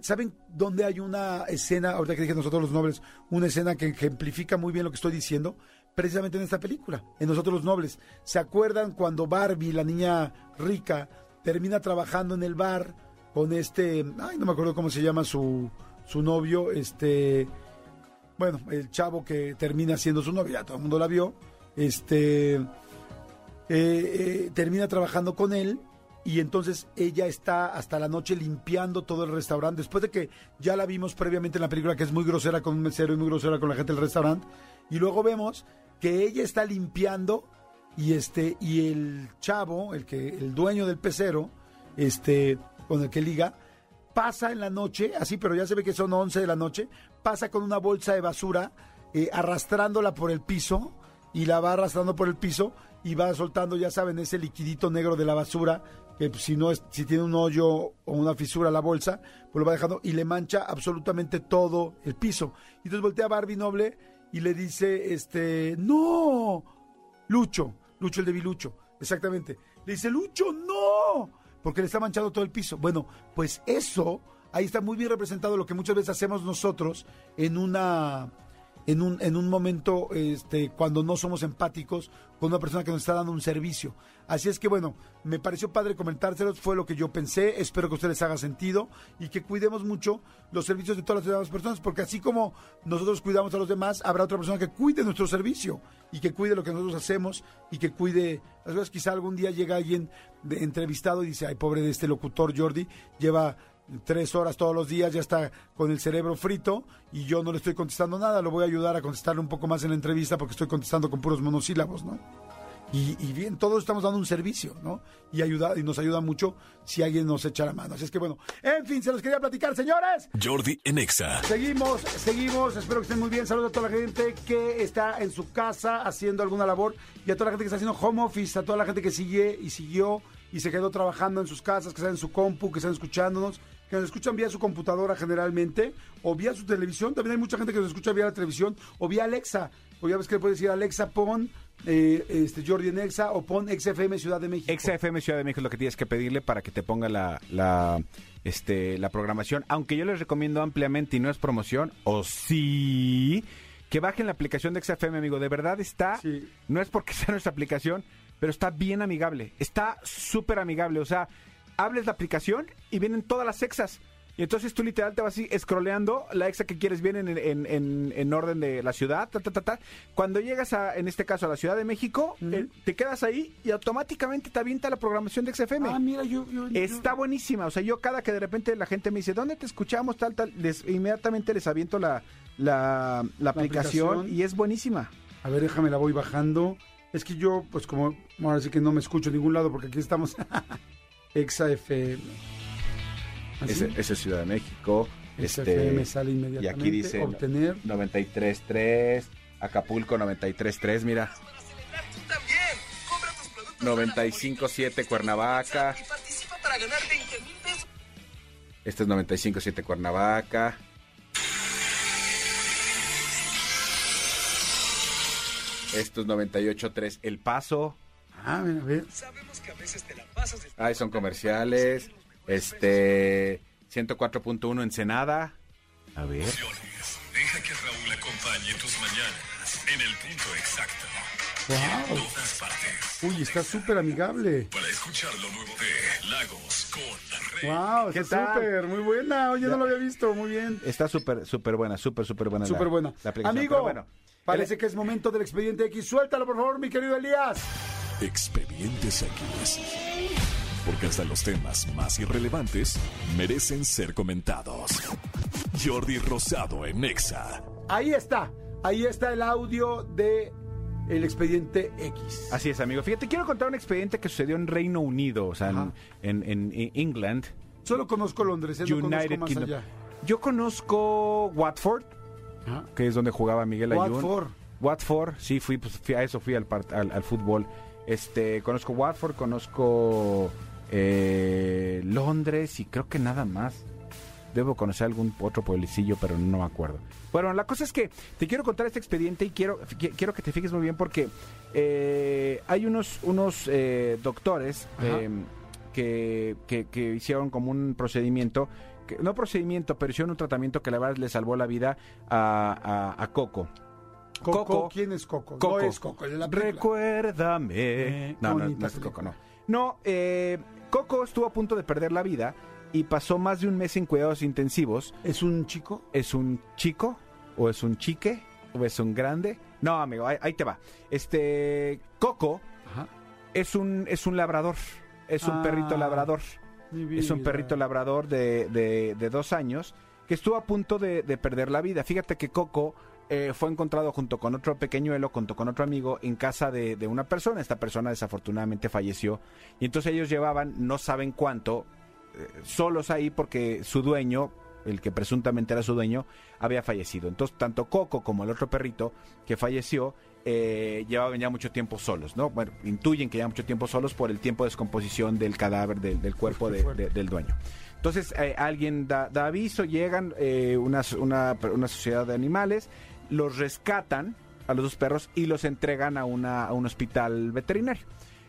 ¿Saben dónde hay una escena, ahorita que dije nosotros los nobles, una escena que ejemplifica muy bien lo que estoy diciendo? Precisamente en esta película, en Nosotros los Nobles. ¿Se acuerdan cuando Barbie, la niña rica, termina trabajando en el bar con este, ay, no me acuerdo cómo se llama su, su novio, este, bueno, el chavo que termina siendo su novio, ya todo el mundo la vio, este, eh, eh, termina trabajando con él y entonces ella está hasta la noche limpiando todo el restaurante. Después de que ya la vimos previamente en la película, que es muy grosera con un mesero y muy grosera con la gente del restaurante, y luego vemos que ella está limpiando y este y el chavo, el que el dueño del pecero, este con el que liga, pasa en la noche, así, pero ya se ve que son 11 de la noche, pasa con una bolsa de basura, eh, arrastrándola por el piso, y la va arrastrando por el piso, y va soltando, ya saben, ese liquidito negro de la basura, que pues, si no es, si tiene un hoyo o una fisura la bolsa, pues lo va dejando, y le mancha absolutamente todo el piso. Y entonces voltea a Barbie Noble y le dice, este, no, Lucho, Lucho el de Bilucho, exactamente. Le dice, Lucho, no, porque le está manchando todo el piso. Bueno, pues eso, ahí está muy bien representado lo que muchas veces hacemos nosotros en una... En un, en un momento este, cuando no somos empáticos con una persona que nos está dando un servicio. Así es que bueno, me pareció padre comentárselos, fue lo que yo pensé, espero que a ustedes haga sentido y que cuidemos mucho los servicios de todas las demás personas, porque así como nosotros cuidamos a los demás, habrá otra persona que cuide nuestro servicio y que cuide lo que nosotros hacemos y que cuide las cosas. Quizá algún día llega alguien entrevistado y dice, ay, pobre de este locutor Jordi, lleva tres horas todos los días, ya está con el cerebro frito y yo no le estoy contestando nada, lo voy a ayudar a contestarle un poco más en la entrevista porque estoy contestando con puros monosílabos, ¿no? Y, y bien, todos estamos dando un servicio, ¿no? Y ayuda, y nos ayuda mucho si alguien nos echa la mano. Así es que bueno, en fin, se los quería platicar, señores. Jordi en Exa. Seguimos, seguimos. Espero que estén muy bien. Saludos a toda la gente que está en su casa haciendo alguna labor y a toda la gente que está haciendo home office, a toda la gente que sigue y siguió y se quedó trabajando en sus casas, que están en su compu, que están escuchándonos, que nos escuchan vía su computadora generalmente o vía su televisión. También hay mucha gente que nos escucha vía la televisión o vía Alexa. O ya ves que le puedes decir Alexa, pon eh, este, Jordi en Exa o pon XFM Ciudad de México. XFM Ciudad de México es lo que tienes que pedirle para que te ponga la, la, este, la programación. Aunque yo les recomiendo ampliamente y no es promoción, o sí, que bajen la aplicación de XFM, amigo. De verdad está, Sí. no es porque sea nuestra aplicación, pero está bien amigable. Está súper amigable. O sea, hables la aplicación y vienen todas las exas. Y entonces tú literal te vas así scrolleando, la exa que quieres viene en, en, en- en orden de la ciudad, ta, ta, ta, ta. Cuando llegas a, en este caso, a la Ciudad de México, eh, te quedas ahí y automáticamente te avienta la programación de XFM. Ah, mira, yo... yo- yo- Está buenísima, o sea, yo cada que de repente la gente me dice, ¿dónde te escuchamos? Tal, tal, les, inmediatamente les aviento la, la, la aplicación, aplicación. y es buenísima. A ver, déjame, la voy bajando. Es que yo, pues como ahora sí que no me escucho en ningún lado porque aquí estamos Exa FM. ¿Así? Ese, ese es Ciudad de México. Exa este, FM sale y inmediatamente. aquí dice obtener. 93.3, Acapulco 93.3, mira. 95.7 Cuernavaca. Y participa para ganar 20 mil pesos. Este es 95.7 Cuernavaca. Esto es 98.3 El Paso. Ah, mira, a ver. Sabemos que a veces te la pasas de... Ahí son comerciales. Este 104.1 Ensenada. A ver. Deja que Raúl acompañe tus mañanas en el punto exacto. Wow. Todas partes. Uy, está súper amigable. Para escuchar lo nuevo de Lagos con Rey. Wow, ¿Qué está tal? súper, muy buena. Oye, no lo había visto, muy bien. Está súper, súper buena, súper, súper buena. la- Súper buena. la aplicación. Amigo, Pero bueno, parece que es momento del expediente X. Suéltalo, por favor, mi querido Elías. Expedientes X. Porque hasta los temas más irrelevantes merecen ser comentados. Jordi Rosado en Exa. Ahí está. Ahí está el audio de el expediente X. Así es, amigo. Fíjate, quiero contar un expediente que sucedió en Reino Unido, o sea, en, en, en- en England, Solo conozco Londres, no United conozco más Kingdom. allá. Yo conozco Watford, Ajá. que es donde jugaba Miguel Ayun. Watford. Watford, sí, fui, pues, fui a eso fui al, part- al, al fútbol. Este, conozco Watford, conozco eh, Londres y creo que nada más. Debo conocer algún otro pueblecillo, pero no me acuerdo. Bueno, la cosa es que te quiero contar este expediente y quiero, qui- quiero que te fijes muy bien porque eh, hay unos, unos eh, doctores que, que- que hicieron como un procedimiento, que- no procedimiento, pero hicieron un tratamiento que la verdad le salvó la vida a, a- a Coco. Coco, Coco. ¿quién es Coco? Coco. No es Coco, es la película. Recuérdame. Eh, no, no, no es. Coco, no. No, eh, Coco estuvo a punto de perder la vida y pasó más de un mes en cuidados intensivos. ¿Es un chico? ¿Es un chico? ¿O es un chique? ¿O es un grande? No, amigo, ahí, ahí te va. Este, Coco Ajá. es un, es un labrador. Es un Ah, perrito labrador. Mi Es un perrito labrador de, de- de dos años que estuvo a punto de, de perder la vida. Fíjate que Coco eh, fue encontrado junto con otro pequeñuelo, junto con otro amigo, en casa de, de una persona. Esta persona desafortunadamente falleció. Y entonces ellos llevaban no saben cuánto, eh, solos ahí porque su dueño, el que presuntamente era su dueño, había fallecido. Entonces tanto Coco como el otro perrito que falleció eh, llevaban ya mucho tiempo solos, ¿no? Bueno, intuyen que llevan mucho tiempo solos por el tiempo de descomposición del cadáver del, cuerpo del dueño. Entonces eh, alguien da, aviso, llegan eh, una, una, sociedad de animales, los rescatan a los dos perros y los entregan a, una, a un hospital veterinario.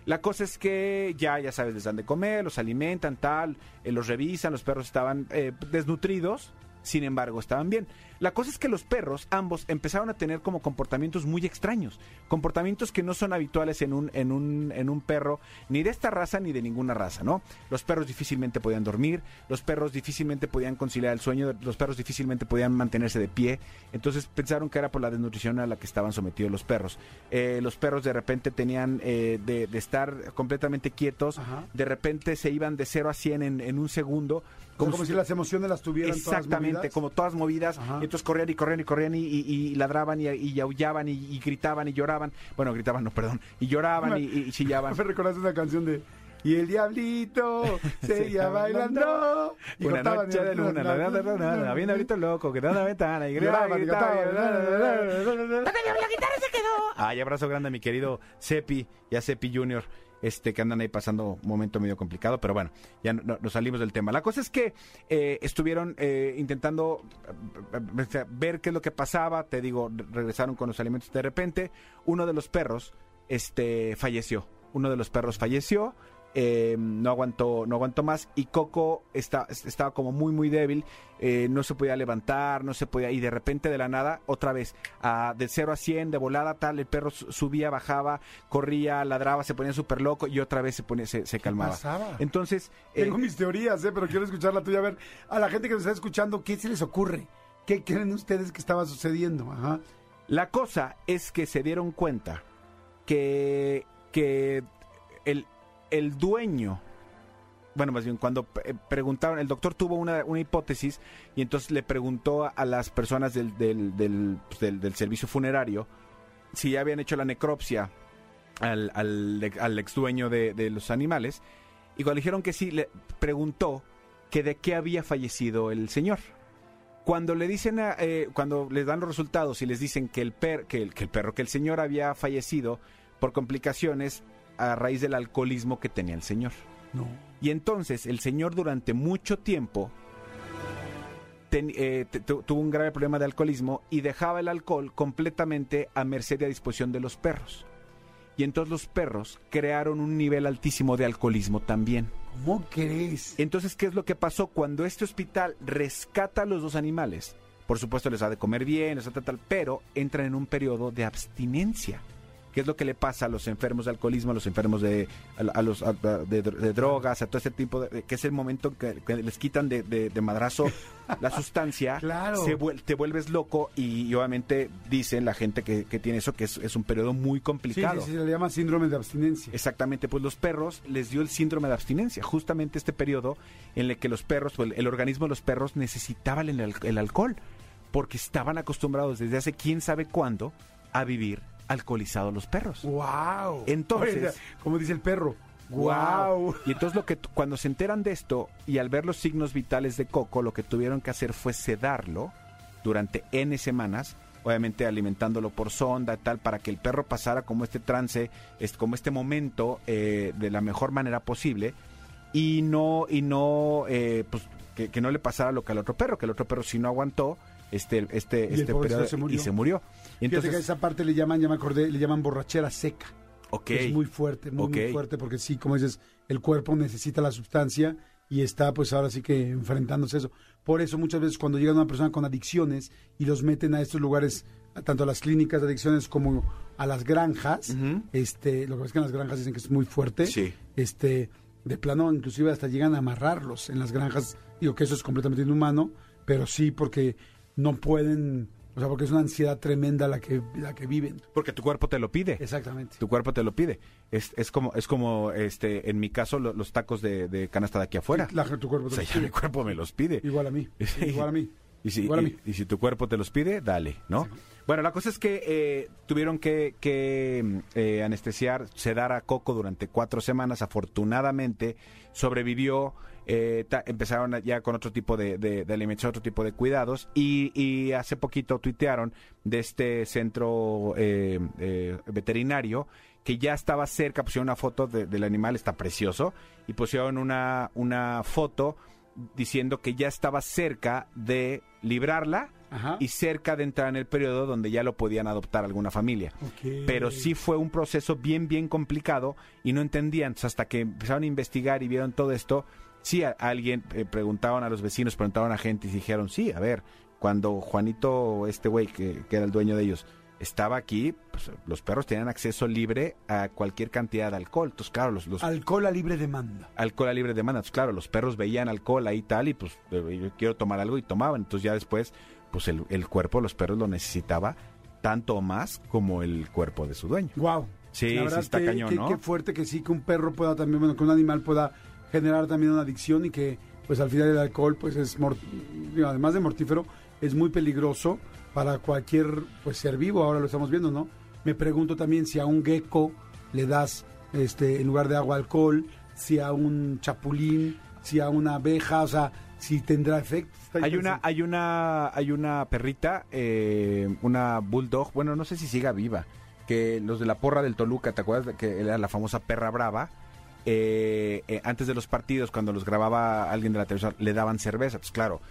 La cosa es que ya, ya sabes, les dan de comer, los alimentan, tal, eh, los revisan, los perros estaban desnutridos, sin embargo, estaban bien. La cosa es que los perros, ambos, empezaron a tener como comportamientos muy extraños, comportamientos que no son habituales en un, en un, en un perro, ni de esta raza ni de ninguna raza, ¿no? Los perros difícilmente podían dormir, los perros difícilmente podían conciliar el sueño, los perros difícilmente podían mantenerse de pie, entonces pensaron que era por la desnutrición a la que estaban sometidos los perros. Eh, los perros de repente tenían eh, de, de estar completamente quietos, Ajá. de repente se iban de 0 a 100 en, en un segundo. Como, como si las emociones las tuvieran todas Exactamente, movidas. como todas movidas. Ajá. Corrían y corrían y corrían y, y- y ladraban y, y aullaban y, gritaban y lloraban. Bueno, gritaban, no, perdón. Y lloraban y, chillaban. Me recordaste una canción de Y el diablito seguía bailando. Y Una noche de luna, la la la la la, viendo ahorita loco, que da una ventana y gritaba, Lloraban y gritaba, cantaban. La guitarra se quedó. Ay, abrazo grande a mi querido Cepi y a Cepi Junior, este que andan ahí pasando un momento medio complicado, pero bueno, ya no- no- nos salimos del tema. La cosa es que eh, estuvieron eh, intentando eh, ver qué es lo que pasaba, te digo, re- regresaron con los alimentos de repente, uno de los perros este falleció. Uno de los perros falleció, eh, no aguantó no aguantó más y Coco está, estaba como muy muy débil eh, no se podía levantar no se podía y de repente de la nada otra vez a, de 0 a 100 de volada tal el perro su- subía bajaba corría ladraba se ponía súper loco y otra vez se ponía se, se calmaba pasaba? entonces eh, Tengo mis teorías, pero quiero escuchar la tuya. A ver, a la gente que nos está escuchando, ¿qué se les ocurre? ¿Qué creen ustedes que estaba sucediendo? Ajá. La cosa es que se dieron cuenta que, que el, el dueño, bueno, más bien cuando eh, preguntaron, el doctor tuvo una, una hipótesis y entonces le preguntó a las personas del, del, pues, del- del servicio funerario si ya habían hecho la necropsia al, al, al ex dueño de, los animales y cuando dijeron que sí, le preguntó que de qué había fallecido el señor. Cuando le dicen, a- eh, cuando les dan los resultados y les dicen que el, per, que, el, que el perro, que el señor había fallecido por complicaciones a raíz del alcoholismo que tenía el señor. No. Y entonces el señor durante mucho tiempo ten- eh, tuvo un grave problema de alcoholismo y dejaba el alcohol completamente a merced y a disposición de los perros. Y entonces los perros crearon un nivel altísimo de alcoholismo también. ¿Cómo crees? Entonces, ¿qué es lo que pasó? Cuando este hospital rescata a los dos animales, por supuesto les da de comer bien, les tal, tal, pero entran en un periodo de abstinencia. ¿Qué es lo que le pasa a los enfermos de alcoholismo, a los enfermos de, a, a los, a- de, de drogas, a todo ese tipo de... que es el momento que, que les quitan de, de- de madrazo la sustancia, Claro. se te vuelves loco y, y obviamente dicen la gente que, que tiene eso que es, es un periodo muy complicado. sí, sí, se le llama síndrome de abstinencia. Exactamente, pues los perros les dio el síndrome de abstinencia, justamente este periodo en el que los perros, o el, el organismo de los perros necesitaban el, el alcohol, porque estaban acostumbrados desde hace quién sabe cuándo a vivir alcoholizados los perros. ¡Wow! Entonces- como dice el perro, ¡Wow! Y entonces lo que cuando se enteran de esto y al ver los signos vitales de Coco, lo que tuvieron que hacer fue sedarlo durante N semanas, obviamente alimentándolo por sonda y tal, para que el perro pasara como este trance, como este momento eh, de la mejor manera posible y no, y no, eh, pues que, que no le pasara lo que al otro perro, que el otro perro si no aguantó este, este, Y este periodo se murió. y se murió. Y Fíjate que a entonces, esa parte le llaman, ya me acordé, le llaman borrachera seca. ok, Es muy fuerte, muy, muy fuerte, porque sí, como dices, el cuerpo necesita la sustancia y está pues ahora sí que enfrentándose a eso. Por eso muchas veces cuando llega una persona con adicciones y los meten a estos lugares, tanto a las clínicas de adicciones como a las granjas, este, lo que pasa es que en las granjas dicen que es muy fuerte, Sí. este, de plano inclusive hasta llegan a amarrarlos en las granjas, digo que eso es completamente inhumano, pero sí porque no pueden, o sea, porque es una ansiedad tremenda la que, la que viven. porque tu cuerpo te lo pide. Exactamente. tu cuerpo te lo pide. Es, es como, es como este, en mi caso, lo- los tacos de, de canasta de aquí afuera. La- tu cuerpo O te sea, los ya mi cuerpo me los pide. Igual a mí. Sí. Igual a mí. Y si, Igual a mí. y si tu cuerpo te los pide, dale, ¿no? Bueno, la cosa es que eh, tuvieron que, que, eh, anestesiar, sedar a Coco durante cuatro semanas. Afortunadamente sobrevivió. Eh, ta- empezaron ya con otro tipo de, de, de alimentación, otro tipo de cuidados. Y, y hace poquito tuitearon de este centro eh, eh, veterinario que ya estaba cerca, pusieron una foto de- del animal, está precioso, y pusieron una, una foto diciendo que ya estaba cerca de librarla Ajá. y cerca de entrar en el periodo donde ya lo podían adoptar alguna familia. Pero sí fue un proceso bien, bien complicado y no entendían. Entonces, hasta que empezaron a investigar y vieron todo esto, sí, a, alguien eh, preguntaban a los vecinos, preguntaban a gente y dijeron, sí, a ver, cuando Juanito, este güey que, que era el dueño de ellos, estaba aquí, pues, los perros tenían acceso libre a cualquier cantidad de alcohol. Entonces, claro, los, los Alcohol a libre demanda. alcohol a libre demanda. Entonces, claro, los perros veían alcohol ahí y tal y pues eh, yo quiero tomar algo y tomaban. Entonces ya después, pues el, el cuerpo de los perros lo necesitaba tanto o más como el cuerpo de su dueño. Wow. Sí, sí está cañón, ¿no? Qué fuerte que sí, que un perro pueda también, bueno, que un animal pueda generar también una adicción y que, pues al final el alcohol, pues es, además de mortífero, es muy peligroso para cualquier pues ser vivo, ahora lo estamos viendo, ¿no? Me pregunto también si a un gecko le das este en lugar de agua alcohol, si a un chapulín, si a una abeja, o sea, si tendrá efecto. Hay una, hay una, hay una perrita, eh, una bulldog, bueno, no sé si siga viva, que los de la porra del Toluca, ¿te acuerdas? de Que era la famosa perra brava. Eh, eh, antes de los partidos, cuando los grababa alguien de la televisión, le daban cerveza. Pues claro,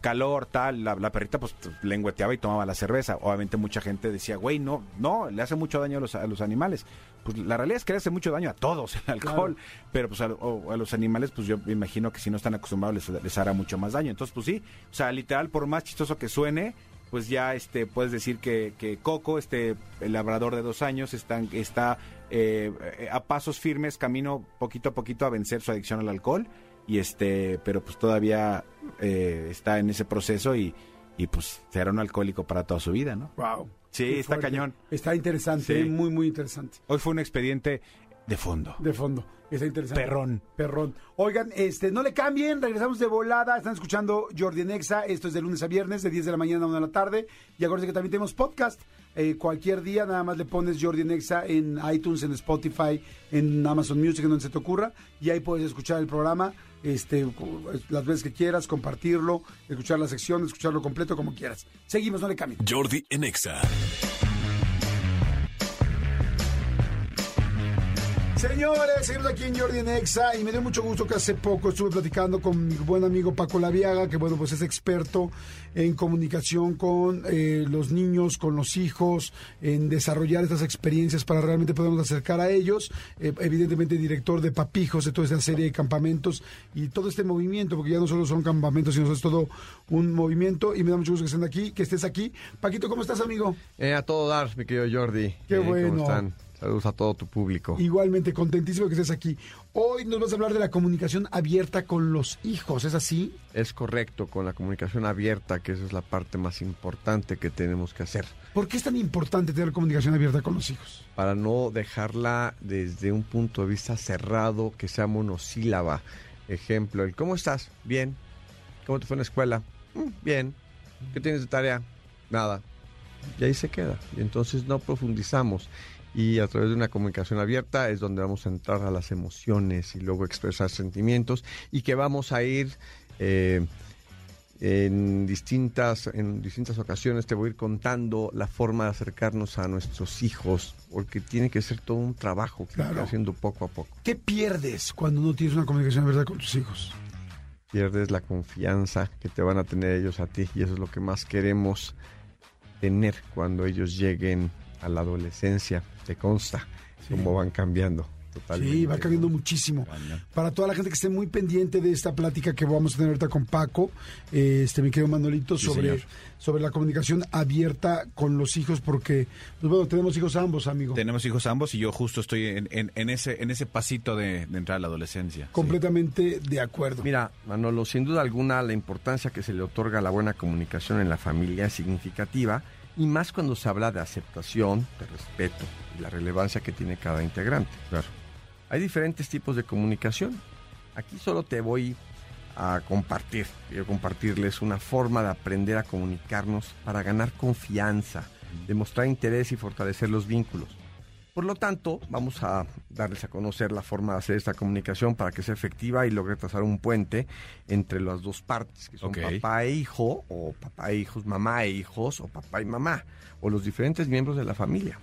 calor, tal, la, la perrita pues lengüeteaba y tomaba la cerveza. Obviamente mucha gente decía, güey, no, no, le hace mucho daño a los, a los animales. Pues la realidad es que le hace mucho daño a todos el alcohol, pero pues a, o- a los animales, pues yo me imagino que si no están acostumbrados les, les hará mucho más daño. Entonces, pues sí, o sea, literal, por más chistoso que suene, pues ya este puedes decir que, que Coco, este el labrador de dos años, están, está eh, eh, a pasos firmes, camino poquito a poquito a vencer su adicción al alcohol y este pero pues todavía eh, está en ese proceso y, y pues será un alcohólico para toda su vida, ¿no? Wow. Sí, Qué está fuerte. cañón. Está interesante, Sí. muy, muy interesante. Hoy fue un expediente de fondo. De fondo. Está interesante. Perrón. Perrón. Oigan, este, no le cambien, regresamos de volada. Están escuchando Jordi Nexa. Esto es de lunes a viernes, de 10 de la mañana a 1 de la tarde. Y acuérdense que también tenemos podcast. Eh, cualquier día nada más le pones Jordi Nexa en iTunes, en Spotify, en Amazon Music, en donde se te ocurra. Y ahí puedes escuchar el programa este, las veces que quieras, compartirlo, escuchar la sección, escucharlo completo como quieras. Seguimos, no le cambien. Jordi en Señores, seguimos aquí en Jordi en Exa y me dio mucho gusto que hace poco estuve platicando con mi buen amigo Paco Laviaga, que bueno, pues es experto en comunicación con eh, los niños, con los hijos, en desarrollar estas experiencias para realmente podernos acercar a ellos. Eh, evidentemente director de Papijos, de toda esta serie de campamentos y todo este movimiento, porque ya no solo son campamentos, sino es todo un movimiento y me da mucho gusto que estén aquí, que estés aquí. Paquito, ¿cómo estás, amigo? Eh, a todo dar, mi querido Jordi. Qué Eh, bueno. ¿Cómo están? Saludos a todo tu público. Igualmente, contentísimo que estés aquí. Hoy nos vas a hablar de la comunicación abierta con los hijos, ¿es así? Es correcto, con la comunicación abierta, que esa es la parte más importante que tenemos que hacer. ¿Por qué es tan importante tener comunicación abierta con los hijos? Para no dejarla desde un punto de vista cerrado, que sea monosílaba. Ejemplo, el ¿cómo estás? Bien. ¿Cómo te fue en la escuela? "Mm, bien. ¿Qué tienes de tarea? Nada. Y ahí se queda. Y entonces no profundizamos. Y a través de una comunicación abierta es donde vamos a entrar a las emociones y luego expresar sentimientos y que vamos a ir eh, en distintas, en distintas ocasiones te voy a ir contando la forma de acercarnos a nuestros hijos, porque tiene que ser todo un trabajo que Claro. haciendo poco a poco. ¿Qué pierdes cuando no tienes una comunicación abierta con tus hijos? Pierdes la confianza que te van a tener ellos a ti y eso es lo que más queremos tener cuando ellos lleguen a la adolescencia. Te consta cómo van cambiando totalmente. Sí, va cambiando muchísimo. Para toda la gente que esté muy pendiente de esta plática que vamos a tener ahorita con Paco, este mi querido Manolito, Sí, sobre, señor. sobre la comunicación abierta con los hijos, porque, pues bueno, tenemos hijos ambos, amigo. Tenemos hijos ambos y yo justo estoy en, en- en ese, en ese pasito de, de entrar a la adolescencia. Completamente de acuerdo. Mira, Manolo, sin duda alguna la importancia que se le otorga a la buena comunicación en la familia es significativa y más cuando se habla de aceptación, de respeto y la relevancia que tiene cada integrante. Claro. Hay diferentes tipos de comunicación. Aquí solo te voy a compartir, quiero compartirles una forma de aprender a comunicarnos para ganar confianza, demostrar interés y fortalecer los vínculos. Por lo tanto, vamos a darles a conocer la forma de hacer esta comunicación para que sea efectiva y logre trazar un puente entre las dos partes, que son papá e hijo, o papá e hijos, mamá e hijos, o papá y mamá, o los diferentes miembros de la familia.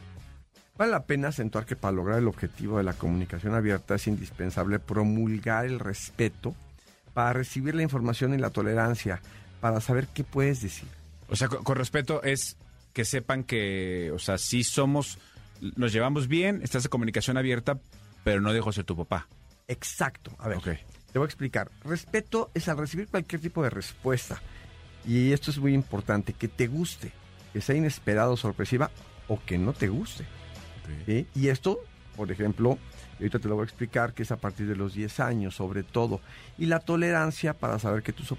Vale la pena acentuar que para lograr el objetivo de la comunicación abierta es indispensable promulgar el respeto para recibir la información y la tolerancia, para saber qué puedes decir. O sea, con, con respeto es que sepan que, o sea, sí somos, nos llevamos bien, estás en comunicación abierta, pero no dejo ser tu papá. Exacto. A ver, te voy a explicar. Respeto es al recibir cualquier tipo de respuesta. Y esto es muy importante, que te guste, que sea inesperado, sorpresiva o que no te guste. ¿sí? Y esto, por ejemplo, ahorita te lo voy a explicar, que es a partir de los 10 años sobre todo. Y la tolerancia para saber que tus,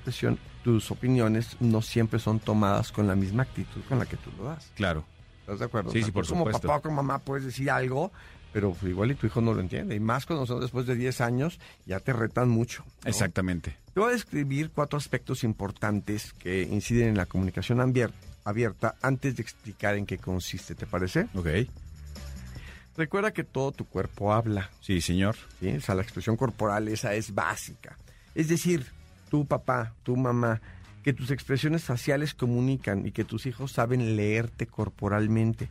tus opiniones no siempre son tomadas con la misma actitud con la que tú lo das. Claro. ¿Estás de acuerdo? Sí, O sea, sí, por tú como supuesto. papá o como mamá puedes decir algo pero igual y tu hijo no lo entiende. Y más cuando son después de 10 años, ya te retan mucho. ¿no? Exactamente. Te voy a describir cuatro aspectos importantes que inciden en la comunicación abier- abierta antes de explicar en qué consiste, ¿te parece? Ok. Recuerda que todo tu cuerpo habla, Sí, señor. ¿sí? O sea, la expresión corporal esa es básica. Es decir, tu papá, tu mamá, que tus expresiones faciales comunican y que tus hijos saben leerte corporalmente.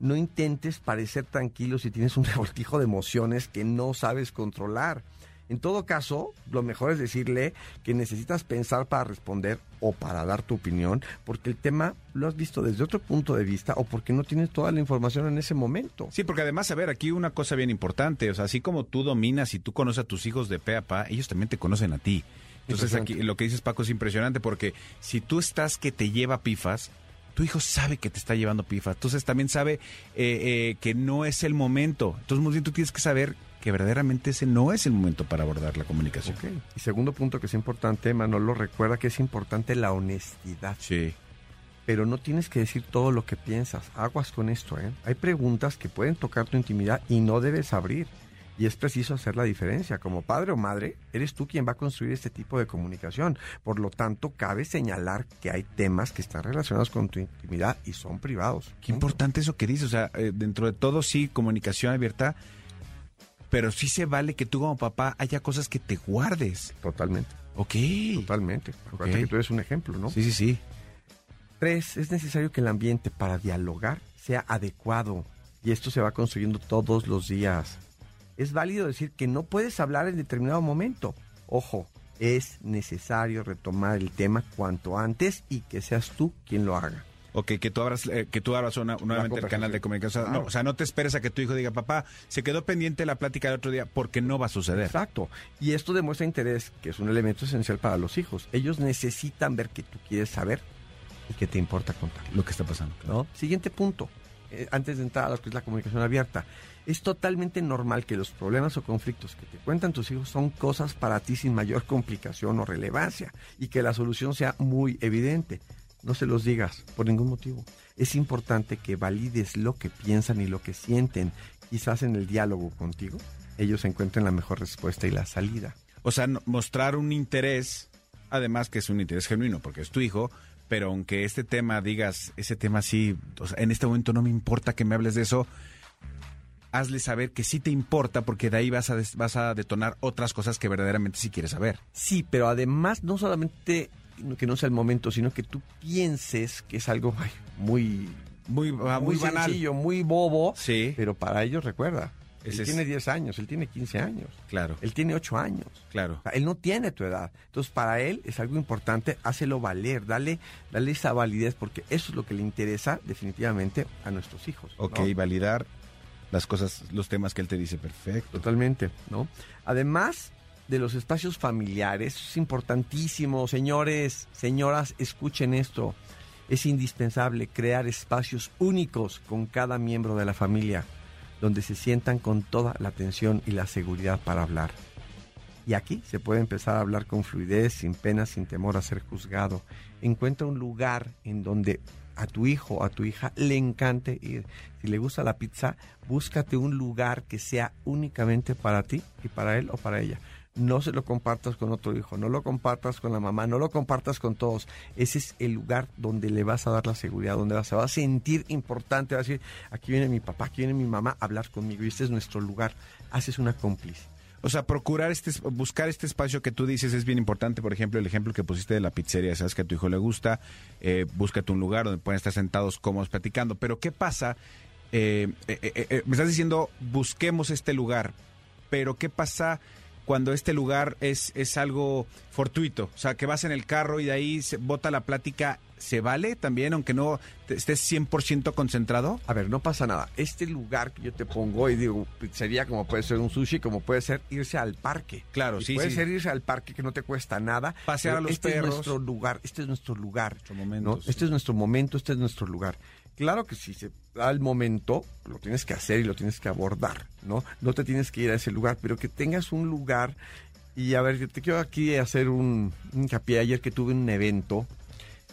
No intentes parecer tranquilo si tienes un revoltijo de emociones que no sabes controlar. En todo caso, lo mejor es decirle que necesitas pensar para responder o para dar tu opinión, porque el tema lo has visto desde otro punto de vista o porque no tienes toda la información en ese momento. Sí, porque además, a ver, aquí una cosa bien importante, o sea, así como tú dominas y tú conoces a tus hijos de pe a pa, ellos también te conocen a ti. Entonces aquí lo que dices Paco es impresionante porque si tú estás que te lleva pifas, tu hijo sabe que te está llevando pifas, entonces también sabe eh, eh, que no es el momento. Entonces, muy bien, tú tienes que saber que verdaderamente ese no es el momento para abordar la comunicación. Ok. Y segundo punto que es importante, Manolo, recuerda que es importante la honestidad. Sí. Pero no tienes que decir todo lo que piensas. Aguas con esto, ¿eh? Hay preguntas que pueden tocar tu intimidad y no debes abrir. Y es preciso hacer la diferencia. Como padre o madre, eres tú quien va a construir este tipo de comunicación. Por lo tanto, cabe señalar que hay temas que están relacionados con tu intimidad y son privados. Qué importante eso que dices, o sea, eh, dentro de todo sí, comunicación abierta, pero sí se vale que tú como papá haya cosas que te guardes. Totalmente, Ok. totalmente. Acuérdate que tú eres un ejemplo, ¿no? Sí, sí, sí. Tres, es necesario que el ambiente para dialogar sea adecuado y esto se va construyendo todos los días. Es válido decir que no puedes hablar en determinado momento. Ojo, es necesario retomar el tema cuanto antes y que seas tú quien lo haga. Ok, que tú abras, eh, que tú abras una- nuevamente el canal de comunicación. O sea, no, o sea, no te esperes a que tu hijo diga, papá, se quedó pendiente la plática del otro día, porque no va a suceder. Exacto. Y esto demuestra interés, que es un elemento esencial para los hijos. Ellos necesitan ver que tú quieres saber y que te importa contar. Lo que está pasando. ¿no? Siguiente punto, eh, antes de entrar a lo que es la comunicación abierta. Es totalmente normal que los problemas o conflictos que te cuentan tus hijos son cosas para ti sin mayor complicación o relevancia y que la solución sea muy evidente. No se los digas por ningún motivo. Es importante que valides lo que piensan y lo que sienten. Quizás en el diálogo contigo ellos encuentren la mejor respuesta y la salida. O sea, mostrar un interés, además que es un interés genuino, porque es tu hijo, pero aunque este tema digas, ese tema sí, o sea, en este momento no me importa que me hables de eso, hazle saber que sí te importa, porque de ahí vas a, des- vas a detonar otras cosas que verdaderamente sí quieres saber. Sí, pero además no solamente que no sea el momento, sino que tú pienses que es algo muy, Muy, muy, banal. sencillo, muy bobo, Sí, pero para ellos recuerda. Él tiene 10 años, él tiene 15 años, claro, él tiene 8 años. claro. O sea, él no tiene tu edad. Entonces, para él es algo importante, hácelo valer, dale, dale esa validez, porque eso es lo que le interesa definitivamente a nuestros hijos. ¿no? Ok, validar las cosas, los temas que él te dice, perfecto. Totalmente, ¿no? Además de los espacios familiares, es importantísimo, señores, señoras, escuchen esto. Es indispensable crear espacios únicos con cada miembro de la familia, donde se sientan con toda la atención y la seguridad para hablar. Y aquí se puede empezar a hablar con fluidez, sin pena, sin temor a ser juzgado. Encuentra un lugar en donde a tu hijo o a tu hija le encante ir. Si le gusta la pizza, búscate un lugar que sea únicamente para ti y para él o para ella. No se lo compartas con otro hijo, no lo compartas con la mamá, no lo compartas con todos. Ese es el lugar donde le vas a dar la seguridad, donde se va a sentir importante, va a decir, aquí viene mi papá, aquí viene mi mamá a hablar conmigo y este es nuestro lugar. Haces una cómplice. O sea, procurar este, es- buscar este espacio que tú dices es bien importante. Por ejemplo, el ejemplo que pusiste de la pizzería, sabes que a tu hijo le gusta, eh, búscate un lugar donde puedan estar sentados cómodos platicando. Pero ¿qué pasa? Eh, eh, eh, eh, me estás diciendo, busquemos este lugar, pero ¿qué pasa cuando este lugar es, es algo fortuito? O sea, que vas en el carro y de ahí se bota la plática, ¿se vale también, aunque no estés 100% concentrado? A ver, no pasa nada. Este lugar que yo te pongo, y digo, pizzería como puede ser un sushi, como puede ser irse al parque. Claro, Y sí, Puede sí. ser irse al parque que no te cuesta nada. Pasear a los este perros. es nuestro lugar, este es nuestro lugar. Nuestro momento, ¿no? sí. Este es nuestro momento, este es nuestro lugar. Claro que si se da el momento, lo tienes que hacer y lo tienes que abordar, ¿no? No te tienes que ir a ese lugar, pero que tengas un lugar. Y a ver, te quiero aquí hacer un hincapié. Ayer que tuve un evento,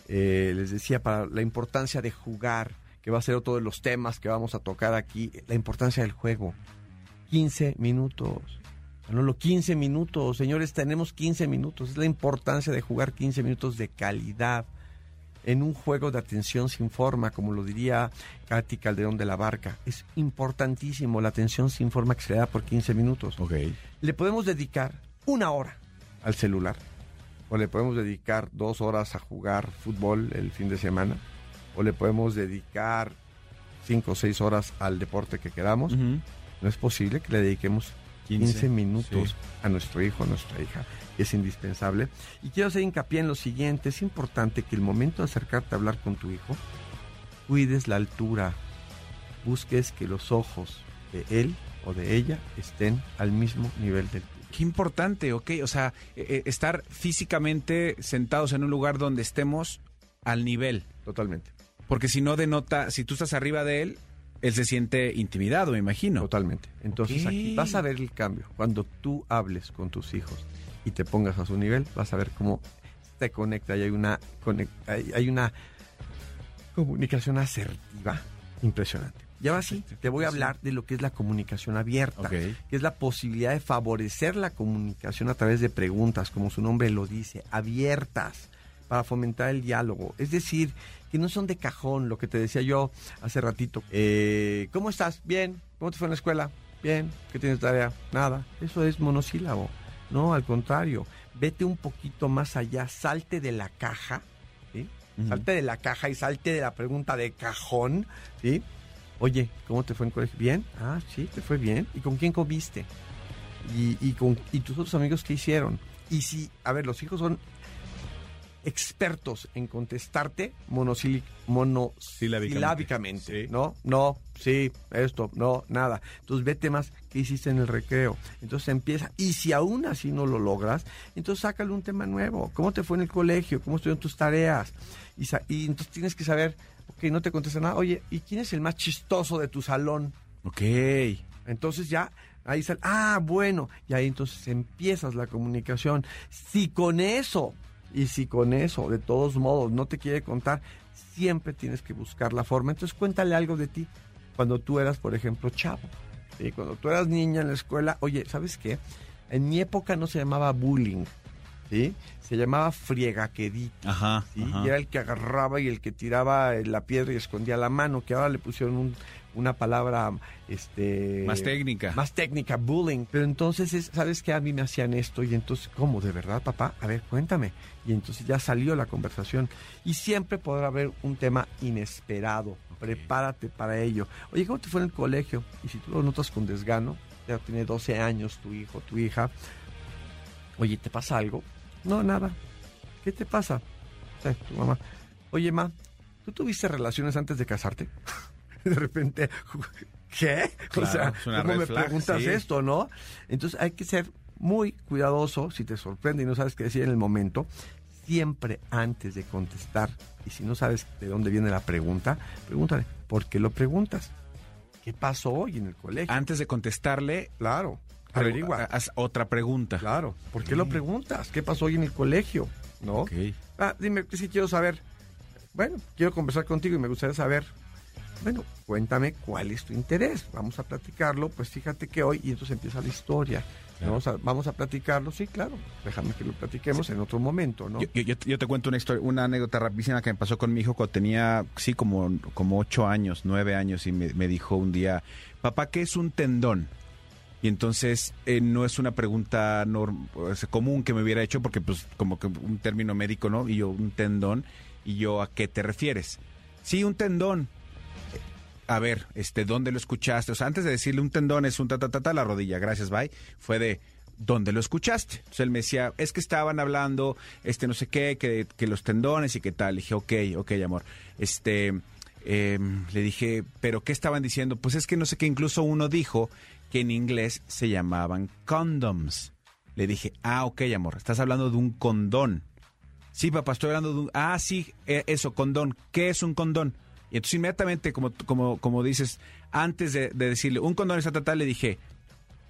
eh, les decía, para la importancia de jugar, que va a ser otro de los temas que vamos a tocar aquí, la importancia del juego. 15 minutos. Manolo, 15 minutos. Señores, tenemos 15 minutos. Es la importancia de jugar 15 minutos de calidad en un juego de atención sin forma, como lo diría Katy Calderón de la Barca. Es importantísimo la atención sin forma que se le da por 15 minutos. Ok. Le podemos dedicar una hora al celular, o le podemos dedicar dos horas a jugar fútbol el fin de semana, o le podemos dedicar cinco o seis horas al deporte que queramos. No es posible que le dediquemos 15, 15, minutos sí. a nuestro hijo, a nuestra hija. Es indispensable. Y quiero hacer hincapié en lo siguiente. Es importante que el momento de acercarte a hablar con tu hijo, cuides la altura. Busques que los ojos de él o de ella estén al mismo nivel del tuyo. Qué importante, ok. O sea, eh, eh, estar físicamente sentados en un lugar donde estemos al nivel. Totalmente. Porque si no denota, si tú estás arriba de él, él se siente intimidado, me imagino. Totalmente. Entonces aquí vas a ver el cambio. Cuando tú hables con tus hijos y te pongas a su nivel, vas a ver cómo te conecta y hay una, hay, una comunicación asertiva impresionante. Y ahora sí, te voy a hablar de lo que es la comunicación abierta, que es la posibilidad de favorecer la comunicación a través de preguntas, como su nombre lo dice, abiertas, para fomentar el diálogo. Es decir, que no son de cajón, lo que te decía yo hace ratito. Eh, ¿Cómo estás? Bien. ¿Cómo te fue en la escuela? Bien. ¿Qué tienes de tarea? Nada. Eso es monosílabo. No, al contrario. Vete un poquito más allá, salte de la caja. Salte de la caja y salte de la pregunta de cajón, ¿sí? Oye, ¿cómo te fue en colegio? ¿Bien? Ah, sí, te fue bien. ¿Y con quién comiste? ¿Y, y, con, y tus otros amigos qué hicieron? Y si, a ver, los hijos son expertos en contestarte monosilábicamente, Sí. ¿no? No, sí, esto, no, nada. Entonces vete más, ¿qué hiciste en el recreo? Entonces empieza, y si aún así no lo logras, entonces sácale un tema nuevo. ¿Cómo te fue en el colegio? ¿Cómo estuvieron tus tareas? Y, y entonces tienes que saber, ok, no te contesta nada, oye, ¿y quién es el más chistoso de tu salón? Ok. Entonces ya ahí sale, ah, bueno, y ahí entonces empiezas la comunicación. Si con eso, y si con eso, de todos modos, no te quiere contar, siempre tienes que buscar la forma. Entonces cuéntale algo de ti cuando tú eras, por ejemplo, chavo. ¿sí? Cuando tú eras niña en la escuela, oye, ¿sabes qué? En mi época no se llamaba bullying, ¿sí? Se llamaba friegaquedito. Ajá. ¿sí? ajá. Y era el que agarraba y el que tiraba la piedra y escondía la mano, que ahora le pusieron un- una palabra este Más técnica. Más técnica, bullying. Pero entonces, es, ¿sabes qué? A mí me hacían esto y entonces, ¿cómo? ¿De verdad, papá? A ver, cuéntame. Y entonces ya salió la conversación. Y siempre podrá haber un tema inesperado. Prepárate para ello. Oye, ¿cómo te fue en el colegio? Y si tú lo notas con desgano, ya tiene 12 años tu hijo, tu hija. Oye, ¿te pasa algo? No, nada. ¿Qué te pasa? Tu mamá. Oye, ma, ¿tú tuviste relaciones antes de casarte? de repente, ¿qué? Claro, o sea, ¿cómo me flag, preguntas sí. esto, no? Entonces hay que ser muy cuidadoso si te sorprende y no sabes qué decir en el momento. Siempre antes de contestar, y si no sabes de dónde viene la pregunta, pregúntale, ¿por qué lo preguntas? ¿Qué pasó hoy en el colegio? Antes de contestarle, claro, averigua. haz otra pregunta. Claro, ¿por qué lo preguntas? ¿Qué pasó hoy en el colegio? ¿No? Ok. Ah, dime, que sí quiero saber. Bueno, quiero conversar contigo y me gustaría saber. Bueno, cuéntame cuál es tu interés. Vamos a platicarlo. Pues fíjate que hoy, y entonces empieza la historia. Vamos, a, vamos a platicarlo, sí, claro. Déjame que lo platiquemos en otro momento, ¿no? Yo, yo- yo- yo te cuento una historia, una anécdota rapidísima que me pasó con mi hijo cuando tenía, sí, como, como ocho años, nueve años, y me, me dijo un día, papá, ¿qué es un tendón? Y entonces eh, no es una pregunta norm- pues, común que me hubiera hecho, porque pues como que un término médico, ¿no? Y yo, un tendón, y yo, ¿a qué te refieres? Sí, un tendón. A ver, este, ¿dónde lo escuchaste? O sea, antes de decirle un tendón es un ta ta ta, ta la rodilla, gracias, bye. Fue de ¿dónde lo escuchaste? Entonces él me decía, es que estaban hablando, este, no sé qué, que, que los tendones y qué tal. Le dije, ok, ok, amor. Este, em, le dije, ¿pero qué estaban diciendo? Pues es que no sé qué, incluso uno dijo que en inglés se llamaban condoms. Le dije, ah, ok, amor, estás hablando de un condón. Sí, papá, estoy hablando de un... Ah, sí, eh, eso, condón. ¿Qué es un condón? Y entonces inmediatamente, como, como, como dices, antes de, de decirle un condón es tal, le dije,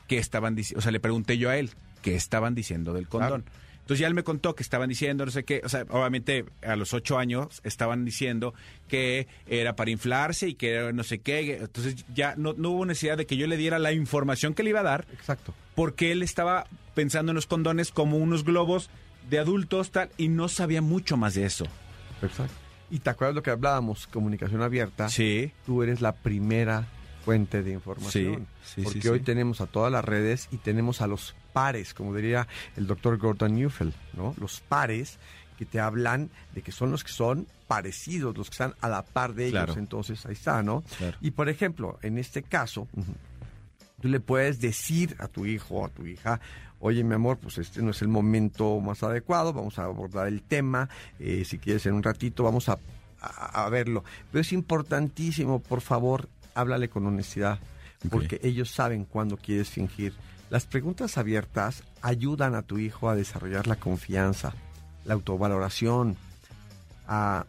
¿qué estaban diciendo? O sea, le pregunté yo a él, ¿qué estaban diciendo del condón? Entonces ya él me contó que estaban diciendo, no sé qué, o sea, obviamente a los ocho años estaban diciendo que era para inflarse y que era no sé qué. Entonces ya no, no hubo necesidad de que yo le diera la información que le iba a dar, Exacto. porque él estaba pensando en los condones como unos globos de adultos tal y no sabía mucho más de eso. Exacto. Y te acuerdas lo que hablábamos, comunicación abierta. Sí. Tú eres la primera fuente de información. Sí, sí, porque sí, hoy tenemos a todas las redes y tenemos a los pares, como diría el doctor Gordon Neufeld, ¿no? Los pares que te hablan de que son los que son parecidos, los que están a la par de ellos. Claro. Entonces, ahí está, ¿no? Claro. Y por ejemplo, en este caso, tú le puedes decir a tu hijo o a tu hija, oye mi amor, pues este no es el momento más adecuado, vamos a abordar el tema, eh, si quieres en un ratito vamos a, a- a verlo. Pero es importantísimo, por favor, háblale con honestidad, porque ellos saben cuándo quieres fingir. Las preguntas abiertas ayudan a tu hijo a desarrollar la confianza, la autovaloración, a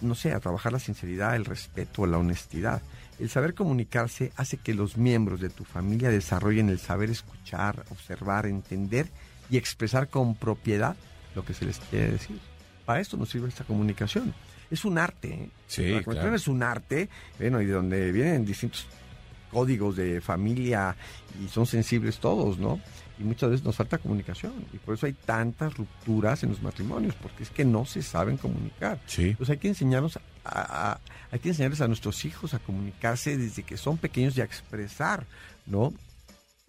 no sé, a trabajar la sinceridad, el respeto, la honestidad. El saber comunicarse hace que los miembros de tu familia desarrollen el saber escuchar, observar, entender y expresar con propiedad lo que se les quiere decir. Para esto nos sirve esta comunicación. Es un arte. ¿eh? Sí, La comunicación claro. es un arte, bueno, y de donde vienen distintos códigos de familia y son sensibles todos, ¿no? Y muchas veces nos falta comunicación y por eso hay tantas rupturas en los matrimonios, porque es que no se saben comunicar. Sí. Pues hay que enseñarnos hay que enseñarles a nuestros hijos a comunicarse desde que son pequeños y a expresar, ¿no?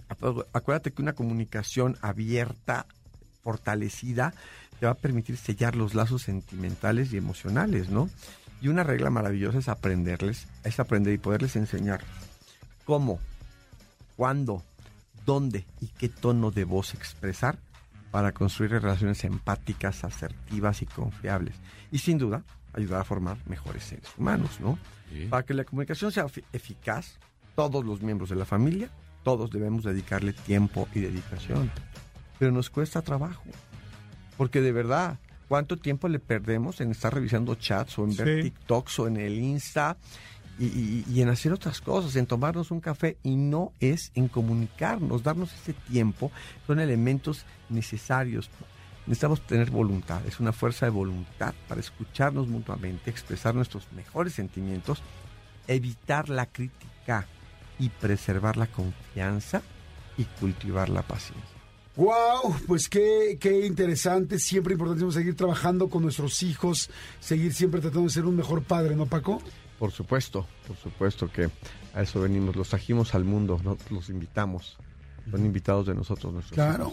Acu- Acuérdate que una comunicación abierta, fortalecida, te va a permitir sellar los lazos sentimentales y emocionales, ¿no? Y una regla maravillosa es aprenderles, es aprender y poderles enseñar cómo, cuándo, dónde y qué tono de voz expresar para construir relaciones empáticas, asertivas y confiables. Y sin duda, ayudar a formar mejores seres humanos, ¿no? Para que la comunicación sea efi- eficaz, todos los miembros de la familia, todos debemos dedicarle tiempo y dedicación. Pero nos cuesta trabajo. Porque de verdad, ¿cuánto tiempo le perdemos en estar revisando chats o en ver Sí. TikToks o en el Insta y, y- y en hacer otras cosas, en tomarnos un café y no es en comunicarnos, darnos ese tiempo, son elementos necesarios. Necesitamos tener voluntad, es una fuerza de voluntad para escucharnos mutuamente, expresar nuestros mejores sentimientos, evitar la crítica y preservar la confianza y cultivar la paciencia. Wow, pues qué, qué interesante, siempre importantísimo seguir trabajando con nuestros hijos, seguir siempre tratando de ser un mejor padre, ¿no, Paco? Por supuesto, por supuesto que a eso venimos, los trajimos al mundo, no- los invitamos, son invitados de nosotros. Nuestros Claro.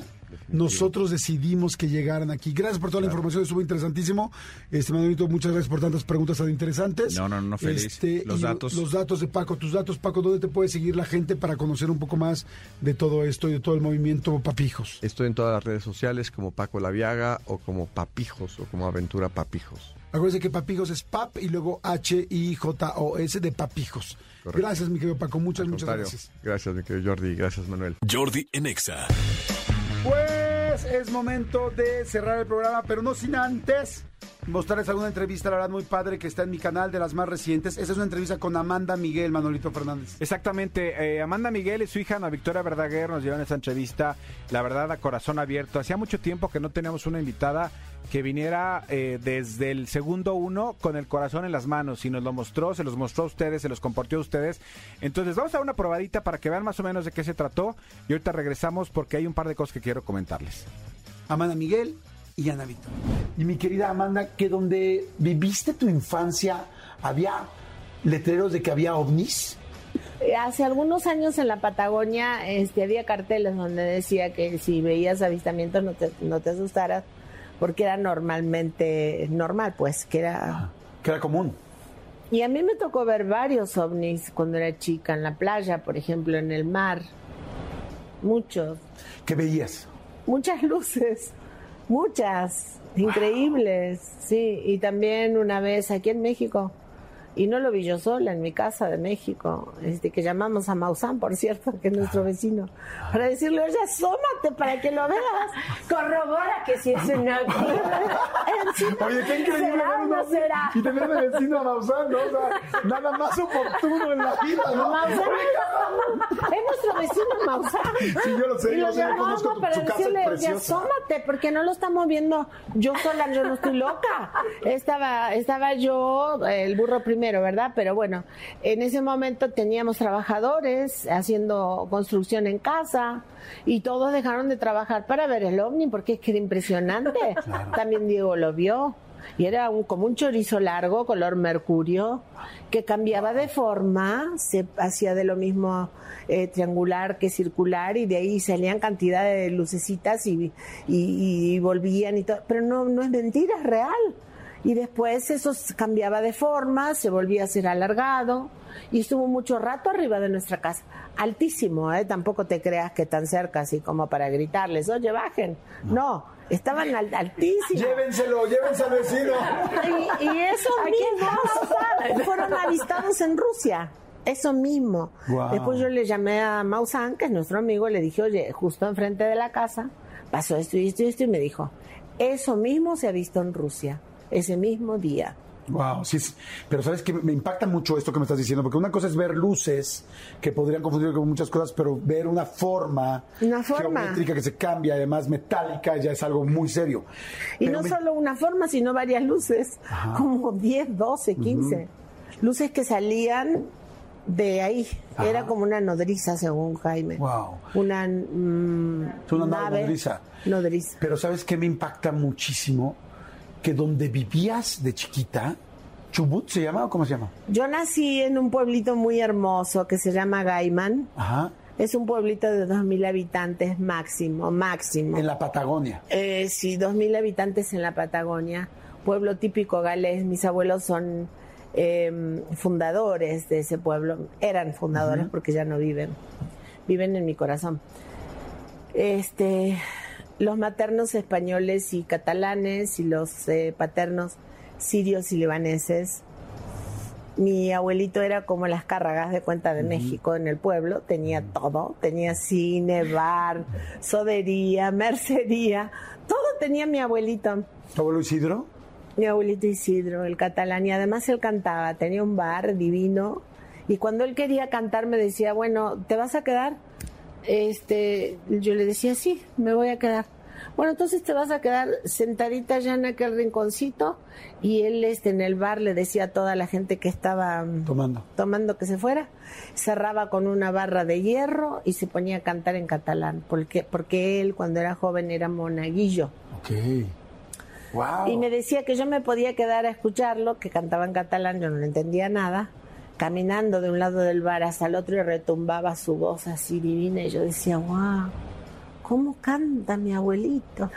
Nosotros decidimos que llegaran aquí. Gracias por toda la información, estuvo interesantísimo. Este Manuelito, muchas gracias por tantas preguntas tan interesantes. No, no, no, feliz. Este, Los datos. Los datos de Paco, tus datos, Paco, ¿dónde te puede seguir la gente para conocer un poco más de todo esto y de todo el movimiento Papijos? Estoy en todas las redes sociales como Paco Laviaga o como Papijos o como Aventura Papijos. Acuérdense que Papijos es PAP y luego H-I-J-O-S de Papijos. Correcto. Gracias, mi querido Paco, muchas, muchas gracias. Gracias, mi querido Jordi, gracias Manuel. Jordi en Exa. Pues es momento de cerrar el programa, pero no sin antes mostrarles alguna entrevista, la verdad, muy padre que está en mi canal de las más recientes. Esa es una entrevista con Amanda Miguel, Manolito Fernández. Exactamente. eh, Amanda Miguel y su hija Ana Victoria Verdaguer nos llevan esta entrevista, la verdad, a corazón abierto. Hacía mucho tiempo que no teníamos una invitada que viniera eh, desde el segundo uno con el corazón en las manos y nos lo mostró, se los mostró a ustedes, se los compartió a ustedes. Entonces vamos a dar una probadita para que vean más o menos de qué se trató y ahorita regresamos porque hay un par de cosas que quiero comentarles. Amanda Miguel y Ana Victoria. Y mi querida Amanda, que donde viviste tu infancia había letreros de que había ovnis. Eh, Hace algunos años en la Patagonia este, había carteles donde decía que si veías avistamientos no te, no te asustaras porque era normalmente normal, pues que era... Que era común. Y a mí me tocó ver varios ovnis cuando era chica, en la playa, por ejemplo, en el mar. Muchos. ¿Qué veías? Muchas luces, muchas, increíbles, sí. Y también una vez aquí en México, Y no lo vi yo sola en mi casa de México, este, que llamamos a Maussan, por cierto, que es nuestro vecino, para decirle, oye, asómate para que lo veas. Corrobora que si es una... Oye, qué increíble. ¿Será ¿no? no será? Y tener de vecino a Maussan, ¿no? O sea, nada más oportuno en la vida, ¿no? Maussan es, es nuestro vecino Maussan. Sí, yo lo sé, Y yo lo sé, conozco para su casa decirle, oye, asómate, porque no lo estamos viendo yo sola, yo no estoy loca. Estaba, estaba yo, el burro primero, ¿verdad? Pero bueno, en ese momento teníamos trabajadores haciendo construcción en casa y todos dejaron de trabajar para ver el ovni porque es que era impresionante. También Diego lo vio. Y era un, como un chorizo largo, color mercurio, que cambiaba de forma, se hacía de lo mismo eh, triangular que circular, y de ahí salían cantidad de lucecitas y, y- y volvían y todo. Pero no, no es mentira, es real. Y después eso cambiaba de forma, se volvía a ser alargado y estuvo mucho rato arriba de nuestra casa. Altísimo, ¿eh? Tampoco te creas que tan cerca así como para gritarles, oye, bajen. No, estaban al- altísimos. Llévenselo, llévense al vecino. Y, y esos mismos fueron avistados en Rusia. Eso mismo. Después yo le llamé a Maussan, que es nuestro amigo, le dije, oye, justo enfrente de la casa pasó esto y esto y esto, y me dijo, eso mismo se ha visto en Rusia, ese mismo día. Wow, sí, pero sabes que me impacta mucho esto que me estás diciendo, porque una cosa es ver luces que podrían confundir con muchas cosas, pero ver una forma, Una forma. geométrica que se cambia, además metálica, ya es algo muy serio. Y Pero no me- solo una forma, sino varias luces, como 10, 12, 15. Luces que salían de ahí. Era como una nodriza, según Jaime. Wow. Una, mm, Es una nave nodriza. nodriza. Pero ¿sabes qué me impacta muchísimo? Que donde vivías de chiquita, Chubut se llama o cómo se llama? Yo nací en un pueblito muy hermoso que se llama Gaiman. Ajá. Es un pueblito de 2.000 habitantes máximo, máximo. En la Patagonia. Eh, sí, 2.000 habitantes en la Patagonia. Pueblo típico galés. Mis abuelos son eh, fundadores de ese pueblo. Eran fundadores porque ya no viven. Viven en mi corazón. Este, los maternos españoles y catalanes y los eh, paternos sirios y libaneses. Mi abuelito era como las cárragas de cuenta de México en el pueblo, tenía todo, tenía cine, bar, sodería, mercería, todo tenía mi abuelito. ¿Tu abuelo Isidro? Mi abuelito Isidro, el catalán, y además él cantaba, tenía un bar divino, y cuando él quería cantar me decía, bueno, ¿te vas a quedar? Este, yo le decía, sí, me voy a quedar. Bueno, entonces te vas a quedar sentadita ya en aquel rinconcito, y él este, en el bar le decía a toda la gente que estaba mm, Tomando. tomando que se fuera, cerraba con una barra de hierro y se ponía a cantar en catalán, porque, porque él cuando era joven era monaguillo. Ok. Wow. Y me decía que yo me podía quedar a escucharlo, que cantaba en catalán, yo no le entendía nada, caminando de un lado del bar hasta el otro y retumbaba su voz así divina y yo decía, wow, ¿cómo canta mi abuelito?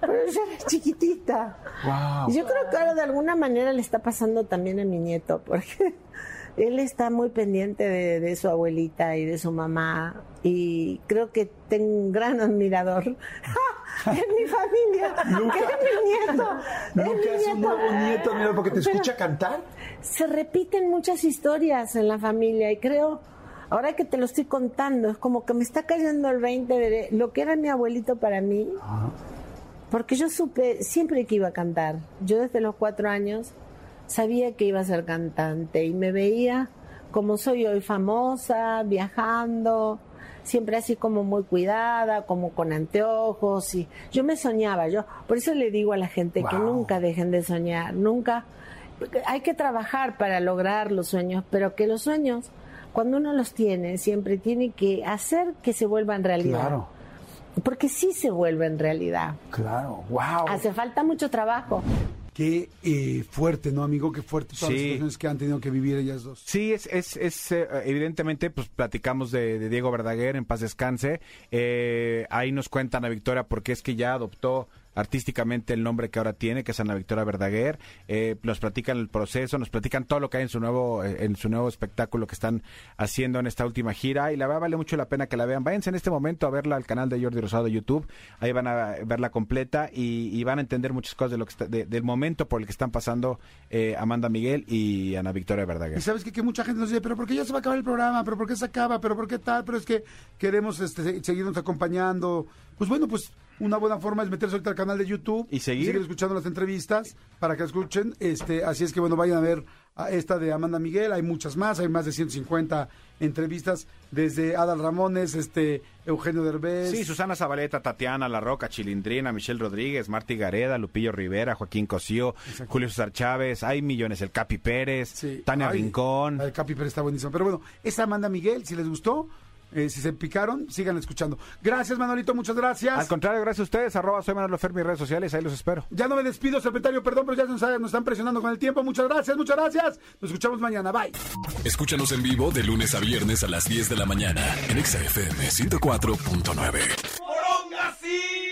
Pero yo era chiquitita. Wow. Y yo creo que ahora de alguna manera le está pasando también a mi nieto, porque él está muy pendiente de, de su abuelita y de su mamá, y creo que tengo un gran admirador en mi familia, que es mi nieto. es mi Nunca es un nuevo nieto, mira, porque te Pero escucha cantar. Se repiten muchas historias en la familia, y creo, ahora que te lo estoy contando, es como que me está cayendo el 20 de lo que era mi abuelito para mí. Porque yo supe siempre que iba a cantar. Yo desde los cuatro años sabía que iba a ser cantante y me veía como soy hoy famosa, viajando, siempre así como muy cuidada, como con anteojos y yo me soñaba, yo por eso le digo a la gente que nunca dejen de soñar, nunca hay que trabajar para lograr los sueños, pero que los sueños cuando uno los tiene siempre tiene que hacer que se vuelvan realidad. Claro, Porque sí se vuelven realidad. claro. Wow. Hace falta mucho trabajo. Qué eh, fuerte, ¿no, amigo? Qué fuerte todas las Sí. situaciones que han tenido que vivir ellas dos. Sí, es, es, es eh, evidentemente, pues platicamos de, de Diego Verdaguer, en paz descanse. Eh, ahí nos cuentan a Victoria porque es que ya adoptó artísticamente el nombre que ahora tiene, que es Ana Victoria Verdaguer. Eh, nos platican el proceso, nos platican todo lo que hay en su nuevo eh, en su nuevo espectáculo que están haciendo en esta última gira y la verdad vale mucho la pena que la vean. Váyanse en este momento a verla al canal de Jordi Rosado de YouTube, ahí van a verla completa y, van a entender muchas cosas de lo que está- de- del momento por el que están pasando eh, Amanda Miguel y Ana Victoria Verdaguer. Y sabes que mucha gente nos dice, pero ¿por qué ya se va a acabar el programa? ¿Pero por qué se acaba? ¿Pero por qué tal? Pero es que queremos este, se- seguirnos acompañando. Pues bueno, pues una buena forma es meterse ahorita al canal de YouTube Y seguir. escuchando las entrevistas para que escuchen. Este, así es que bueno, vayan a ver a esta de Amanda Miguel. Hay muchas más, hay más de 150 entrevistas desde Adal Ramones, este Eugenio Derbez. Sí, Susana Zabaleta, Tatiana La Roca, Chilindrina, Michelle Rodríguez, Marty Gareda, Lupillo Rivera, Joaquín Cosío, Julio César Chávez, hay millones, el Capi Pérez, Sí. Tania Rincón. El Capi Pérez está buenísimo. Pero bueno, esa Amanda Miguel, si les gustó, eh, si se picaron, sigan escuchando. Gracias, Manolito, muchas gracias. Al contrario, gracias a ustedes, arroba soy Manolo Fer, mis redes sociales, ahí los espero. Ya no me despido, secretario, perdón, pero ya nos, nos están presionando con el tiempo. Muchas gracias, muchas gracias. Nos escuchamos mañana. Bye. Escúchanos en vivo de lunes a viernes a las 10 de la mañana en Exa FM 104.9.